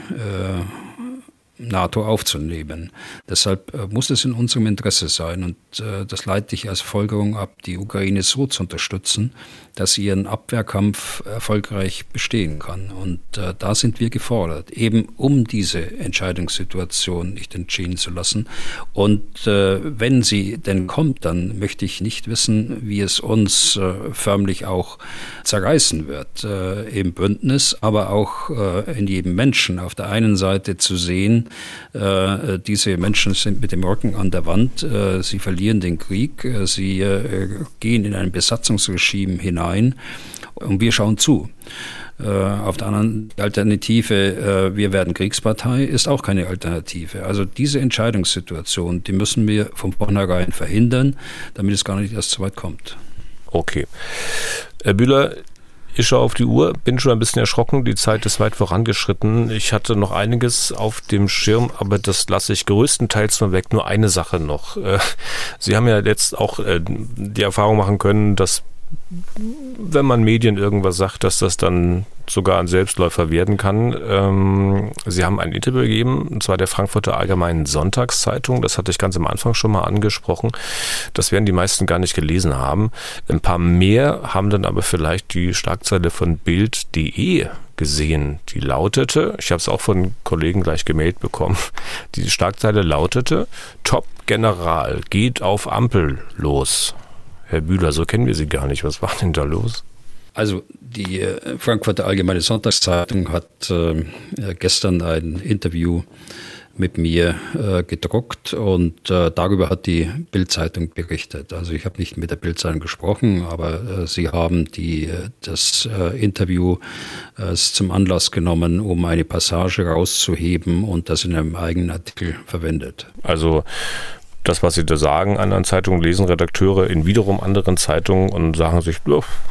NATO aufzunehmen. Deshalb äh, muss es in unserem Interesse sein und äh, das leite ich als Folgerung ab, die Ukraine so zu unterstützen, dass sie ihren Abwehrkampf erfolgreich bestehen kann. Und äh, da sind wir gefordert, eben um diese Entscheidungssituation nicht entschieden zu lassen. Und wenn sie denn kommt, dann möchte ich nicht wissen, wie es uns förmlich auch zerreißen wird im Bündnis, aber auch in jedem Menschen. Auf der einen Seite zu sehen, äh, diese Menschen sind mit dem Rücken an der Wand, sie verlieren den Krieg, sie gehen in ein Besatzungsregime hinein hinein und wir schauen zu. Äh, auf der anderen Alternative, äh, wir werden Kriegspartei, ist auch keine Alternative. Also diese Entscheidungssituation, die müssen wir von vornherein verhindern, damit es gar nicht erst so weit kommt. Okay. Herr Bühler, ich schaue auf die Uhr, bin schon ein bisschen erschrocken, die Zeit ist weit vorangeschritten. Ich hatte noch einiges auf dem Schirm, aber das lasse ich größtenteils mal weg. Nur eine Sache noch. Äh, Sie haben ja jetzt auch die Erfahrung machen können, dass wenn man Medien irgendwas sagt, dass das dann sogar ein Selbstläufer werden kann. Ähm, Sie haben ein Interview gegeben, und zwar der Frankfurter Allgemeinen Sonntagszeitung. Das hatte ich ganz am Anfang schon mal angesprochen. Das werden die meisten gar nicht gelesen haben. Ein paar mehr haben dann aber vielleicht die Schlagzeile von Bild.de gesehen. Die lautete, ich habe es auch von Kollegen gleich gemeldet bekommen, <laughs> die Schlagzeile lautete, Top-General geht auf Ampel los. Herr Bühler, so kennen wir Sie gar nicht. Was war denn da los? Also die äh, Frankfurter Allgemeine Sonntagszeitung hat äh, gestern ein Interview mit mir äh, gedruckt und äh, darüber hat die Bildzeitung berichtet. Also ich habe nicht mit der Bildzeitung gesprochen, aber äh, sie haben die, äh, das Interview zum Anlass genommen, um eine Passage rauszuheben und das in einem eigenen Artikel verwendet. Also das, was sie da sagen, anderen Zeitungen lesen Redakteure in wiederum anderen Zeitungen und sagen sich,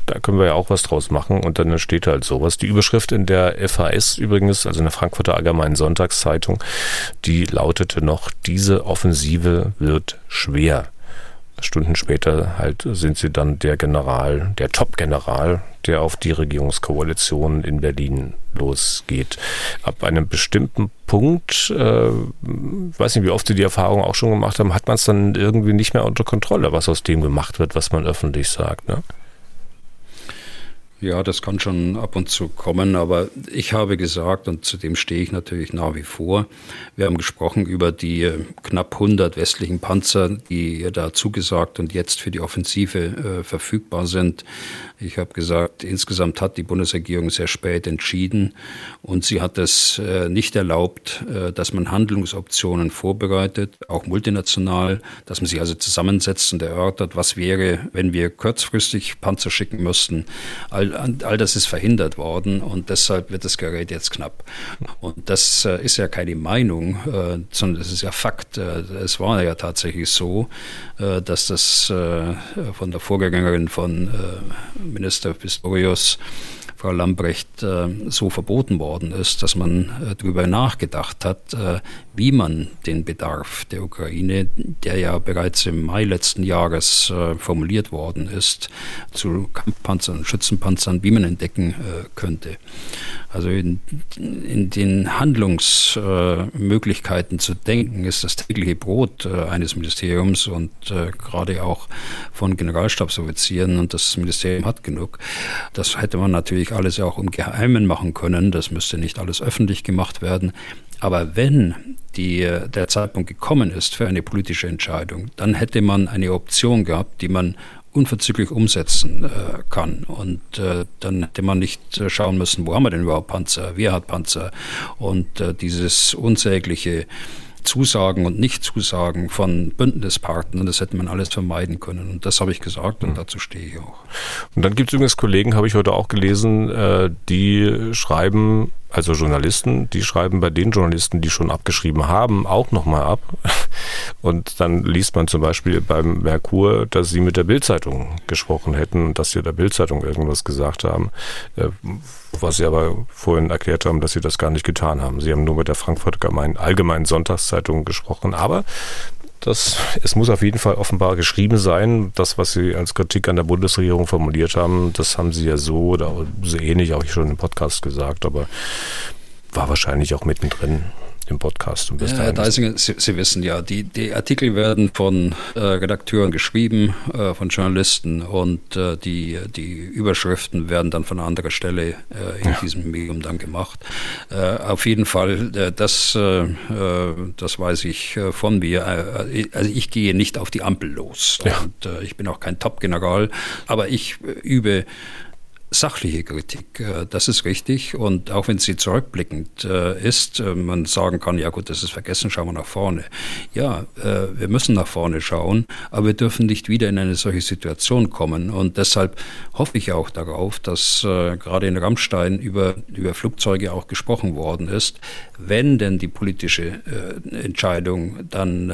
da können wir ja auch was draus machen und dann entsteht halt sowas. Die Überschrift in der FAS übrigens, also in der Frankfurter Allgemeinen Sonntagszeitung, die lautete noch, diese Offensive wird schwer. Stunden später halt sind sie dann der General, der Top-General, der auf die Regierungskoalition in Berlin losgeht. Ab einem bestimmten Punkt, äh, weiß nicht, wie oft Sie die Erfahrung auch schon gemacht haben, hat man es dann irgendwie nicht mehr unter Kontrolle, was aus dem gemacht wird, was man öffentlich sagt. Ne? Ja, das kann schon ab und zu kommen, aber ich habe gesagt, und zu dem stehe ich natürlich nach wie vor, wir haben gesprochen über die äh, knapp 100 westlichen Panzer, die da zugesagt und jetzt für die Offensive äh, verfügbar sind. Ich habe gesagt, insgesamt hat die Bundesregierung sehr spät entschieden und sie hat es äh, nicht erlaubt, äh, dass man Handlungsoptionen vorbereitet, auch multinational, dass man sich also zusammensetzt und erörtert, was wäre, wenn wir kurzfristig Panzer schicken müssten. All, all das ist verhindert worden und deshalb wird das Gerät jetzt knapp. Und das äh, ist ja keine Meinung, sondern das ist ja Fakt. Es war ja tatsächlich so, dass das von der Vorgängerin von Minister Pistorius, Frau Lambrecht, äh, so verboten worden ist, dass man äh, darüber nachgedacht hat, äh, wie man den Bedarf der Ukraine, der ja bereits im Mai letzten Jahres formuliert worden ist, zu Kampfpanzern und Schützenpanzern, wie man entdecken könnte. Also in, in den Handlungsmöglichkeiten zu denken, ist das tägliche Brot äh, eines Ministeriums und äh, gerade auch von Generalstabsoffizieren und das Ministerium hat genug. Das hätte man natürlich alles auch im Geheimen machen können. Das müsste nicht alles öffentlich gemacht werden. Aber wenn die, der Zeitpunkt gekommen ist für eine politische Entscheidung, dann hätte man eine Option gehabt, die man unverzüglich umsetzen äh, kann. Und äh, dann hätte man nicht äh, schauen müssen, wo haben wir denn überhaupt Panzer, wer hat Panzer. Und äh, dieses unsägliche Zusagen und Nichtzusagen von Bündnispartnern, das hätte man alles vermeiden können. Und das habe ich gesagt und mhm. dazu stehe ich auch. Und dann gibt es übrigens Kollegen, habe ich heute auch gelesen, äh, die schreiben, also Journalisten, die schreiben bei den Journalisten, die schon abgeschrieben haben, auch nochmal ab. <laughs> Und dann liest man zum Beispiel beim Merkur, dass sie mit der Bildzeitung gesprochen hätten und dass sie der Bildzeitung irgendwas gesagt haben, äh, was sie aber vorhin erklärt haben, dass sie das gar nicht getan haben. Sie haben nur mit der Frankfurter Allgemeinen Sonntagszeitung gesprochen, aber das, es muss auf jeden Fall offenbar geschrieben sein. Das, was Sie als Kritik an der Bundesregierung formuliert haben, das haben Sie ja so oder so ähnlich auch schon im Podcast gesagt, aber war wahrscheinlich auch mittendrin im Podcast. Und ja, Herr Deisinger, Sie, Sie, wissen ja, die, die Artikel werden von äh, Redakteuren geschrieben, äh, von Journalisten und äh, die, die Überschriften werden dann von anderer Stelle äh, in ja. diesem Medium dann gemacht. Äh, auf jeden Fall, äh, das, das weiß ich von mir. also ich gehe nicht auf die Ampel los ja. und ich bin auch kein Top-General, aber ich übe sachliche Kritik. Äh, das ist richtig. Und auch wenn sie zurückblickend äh, ist, äh, man sagen kann, ja gut, das ist vergessen, schauen wir nach vorne. Ja, wir müssen nach vorne schauen, aber wir dürfen nicht wieder in eine solche Situation kommen. Und deshalb hoffe ich auch darauf, dass gerade in Rammstein über, über Flugzeuge auch gesprochen worden ist. Wenn denn die politische Entscheidung dann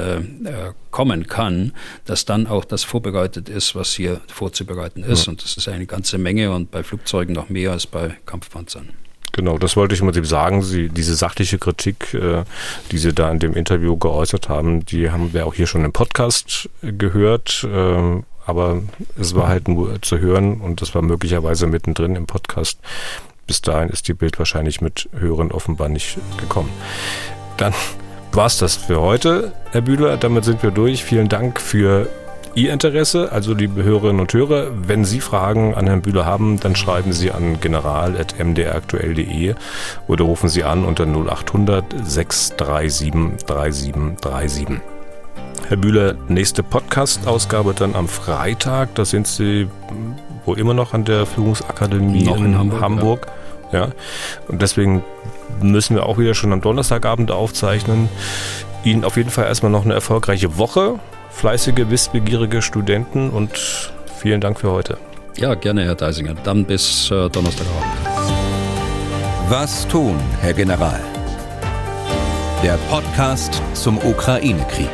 kommen kann, dass dann auch das vorbereitet ist, was hier vorzubereiten ist. Ja. Und das ist eine ganze Menge und bei Flugzeugen noch mehr als bei Kampfpanzern. Genau, das wollte ich im Prinzip sagen. Sie, diese sachliche Kritik, äh, die Sie da in dem Interview geäußert haben, die haben wir auch hier schon im Podcast gehört. Äh, aber es war halt nur zu hören und das war möglicherweise mittendrin im Podcast. Bis dahin ist die Bild wahrscheinlich mit Hören offenbar nicht gekommen. Dann war es das für heute, Herr Bühler. Damit sind wir durch. Vielen Dank für Ihr Interesse, also liebe Hörerinnen und Hörer, wenn Sie Fragen an Herrn Bühler haben, dann schreiben Sie an general.mdraktuell.de oder rufen Sie an unter 0800 637 3737. Herr Bühler, nächste Podcast-Ausgabe dann am Freitag. Da sind Sie wo immer noch an der Führungsakademie noch in, in Hamburg. Hamburg. Ja. ja. Und deswegen müssen wir auch wieder schon am Donnerstagabend aufzeichnen. Ihnen auf jeden Fall erstmal noch eine erfolgreiche Woche fleißige, wissbegierige Studenten und vielen Dank für heute. Ja, gerne, Herr Deisinger. Dann bis äh, Donnerstagabend. Was tun, Herr General? Der Podcast zum Ukraine-Krieg.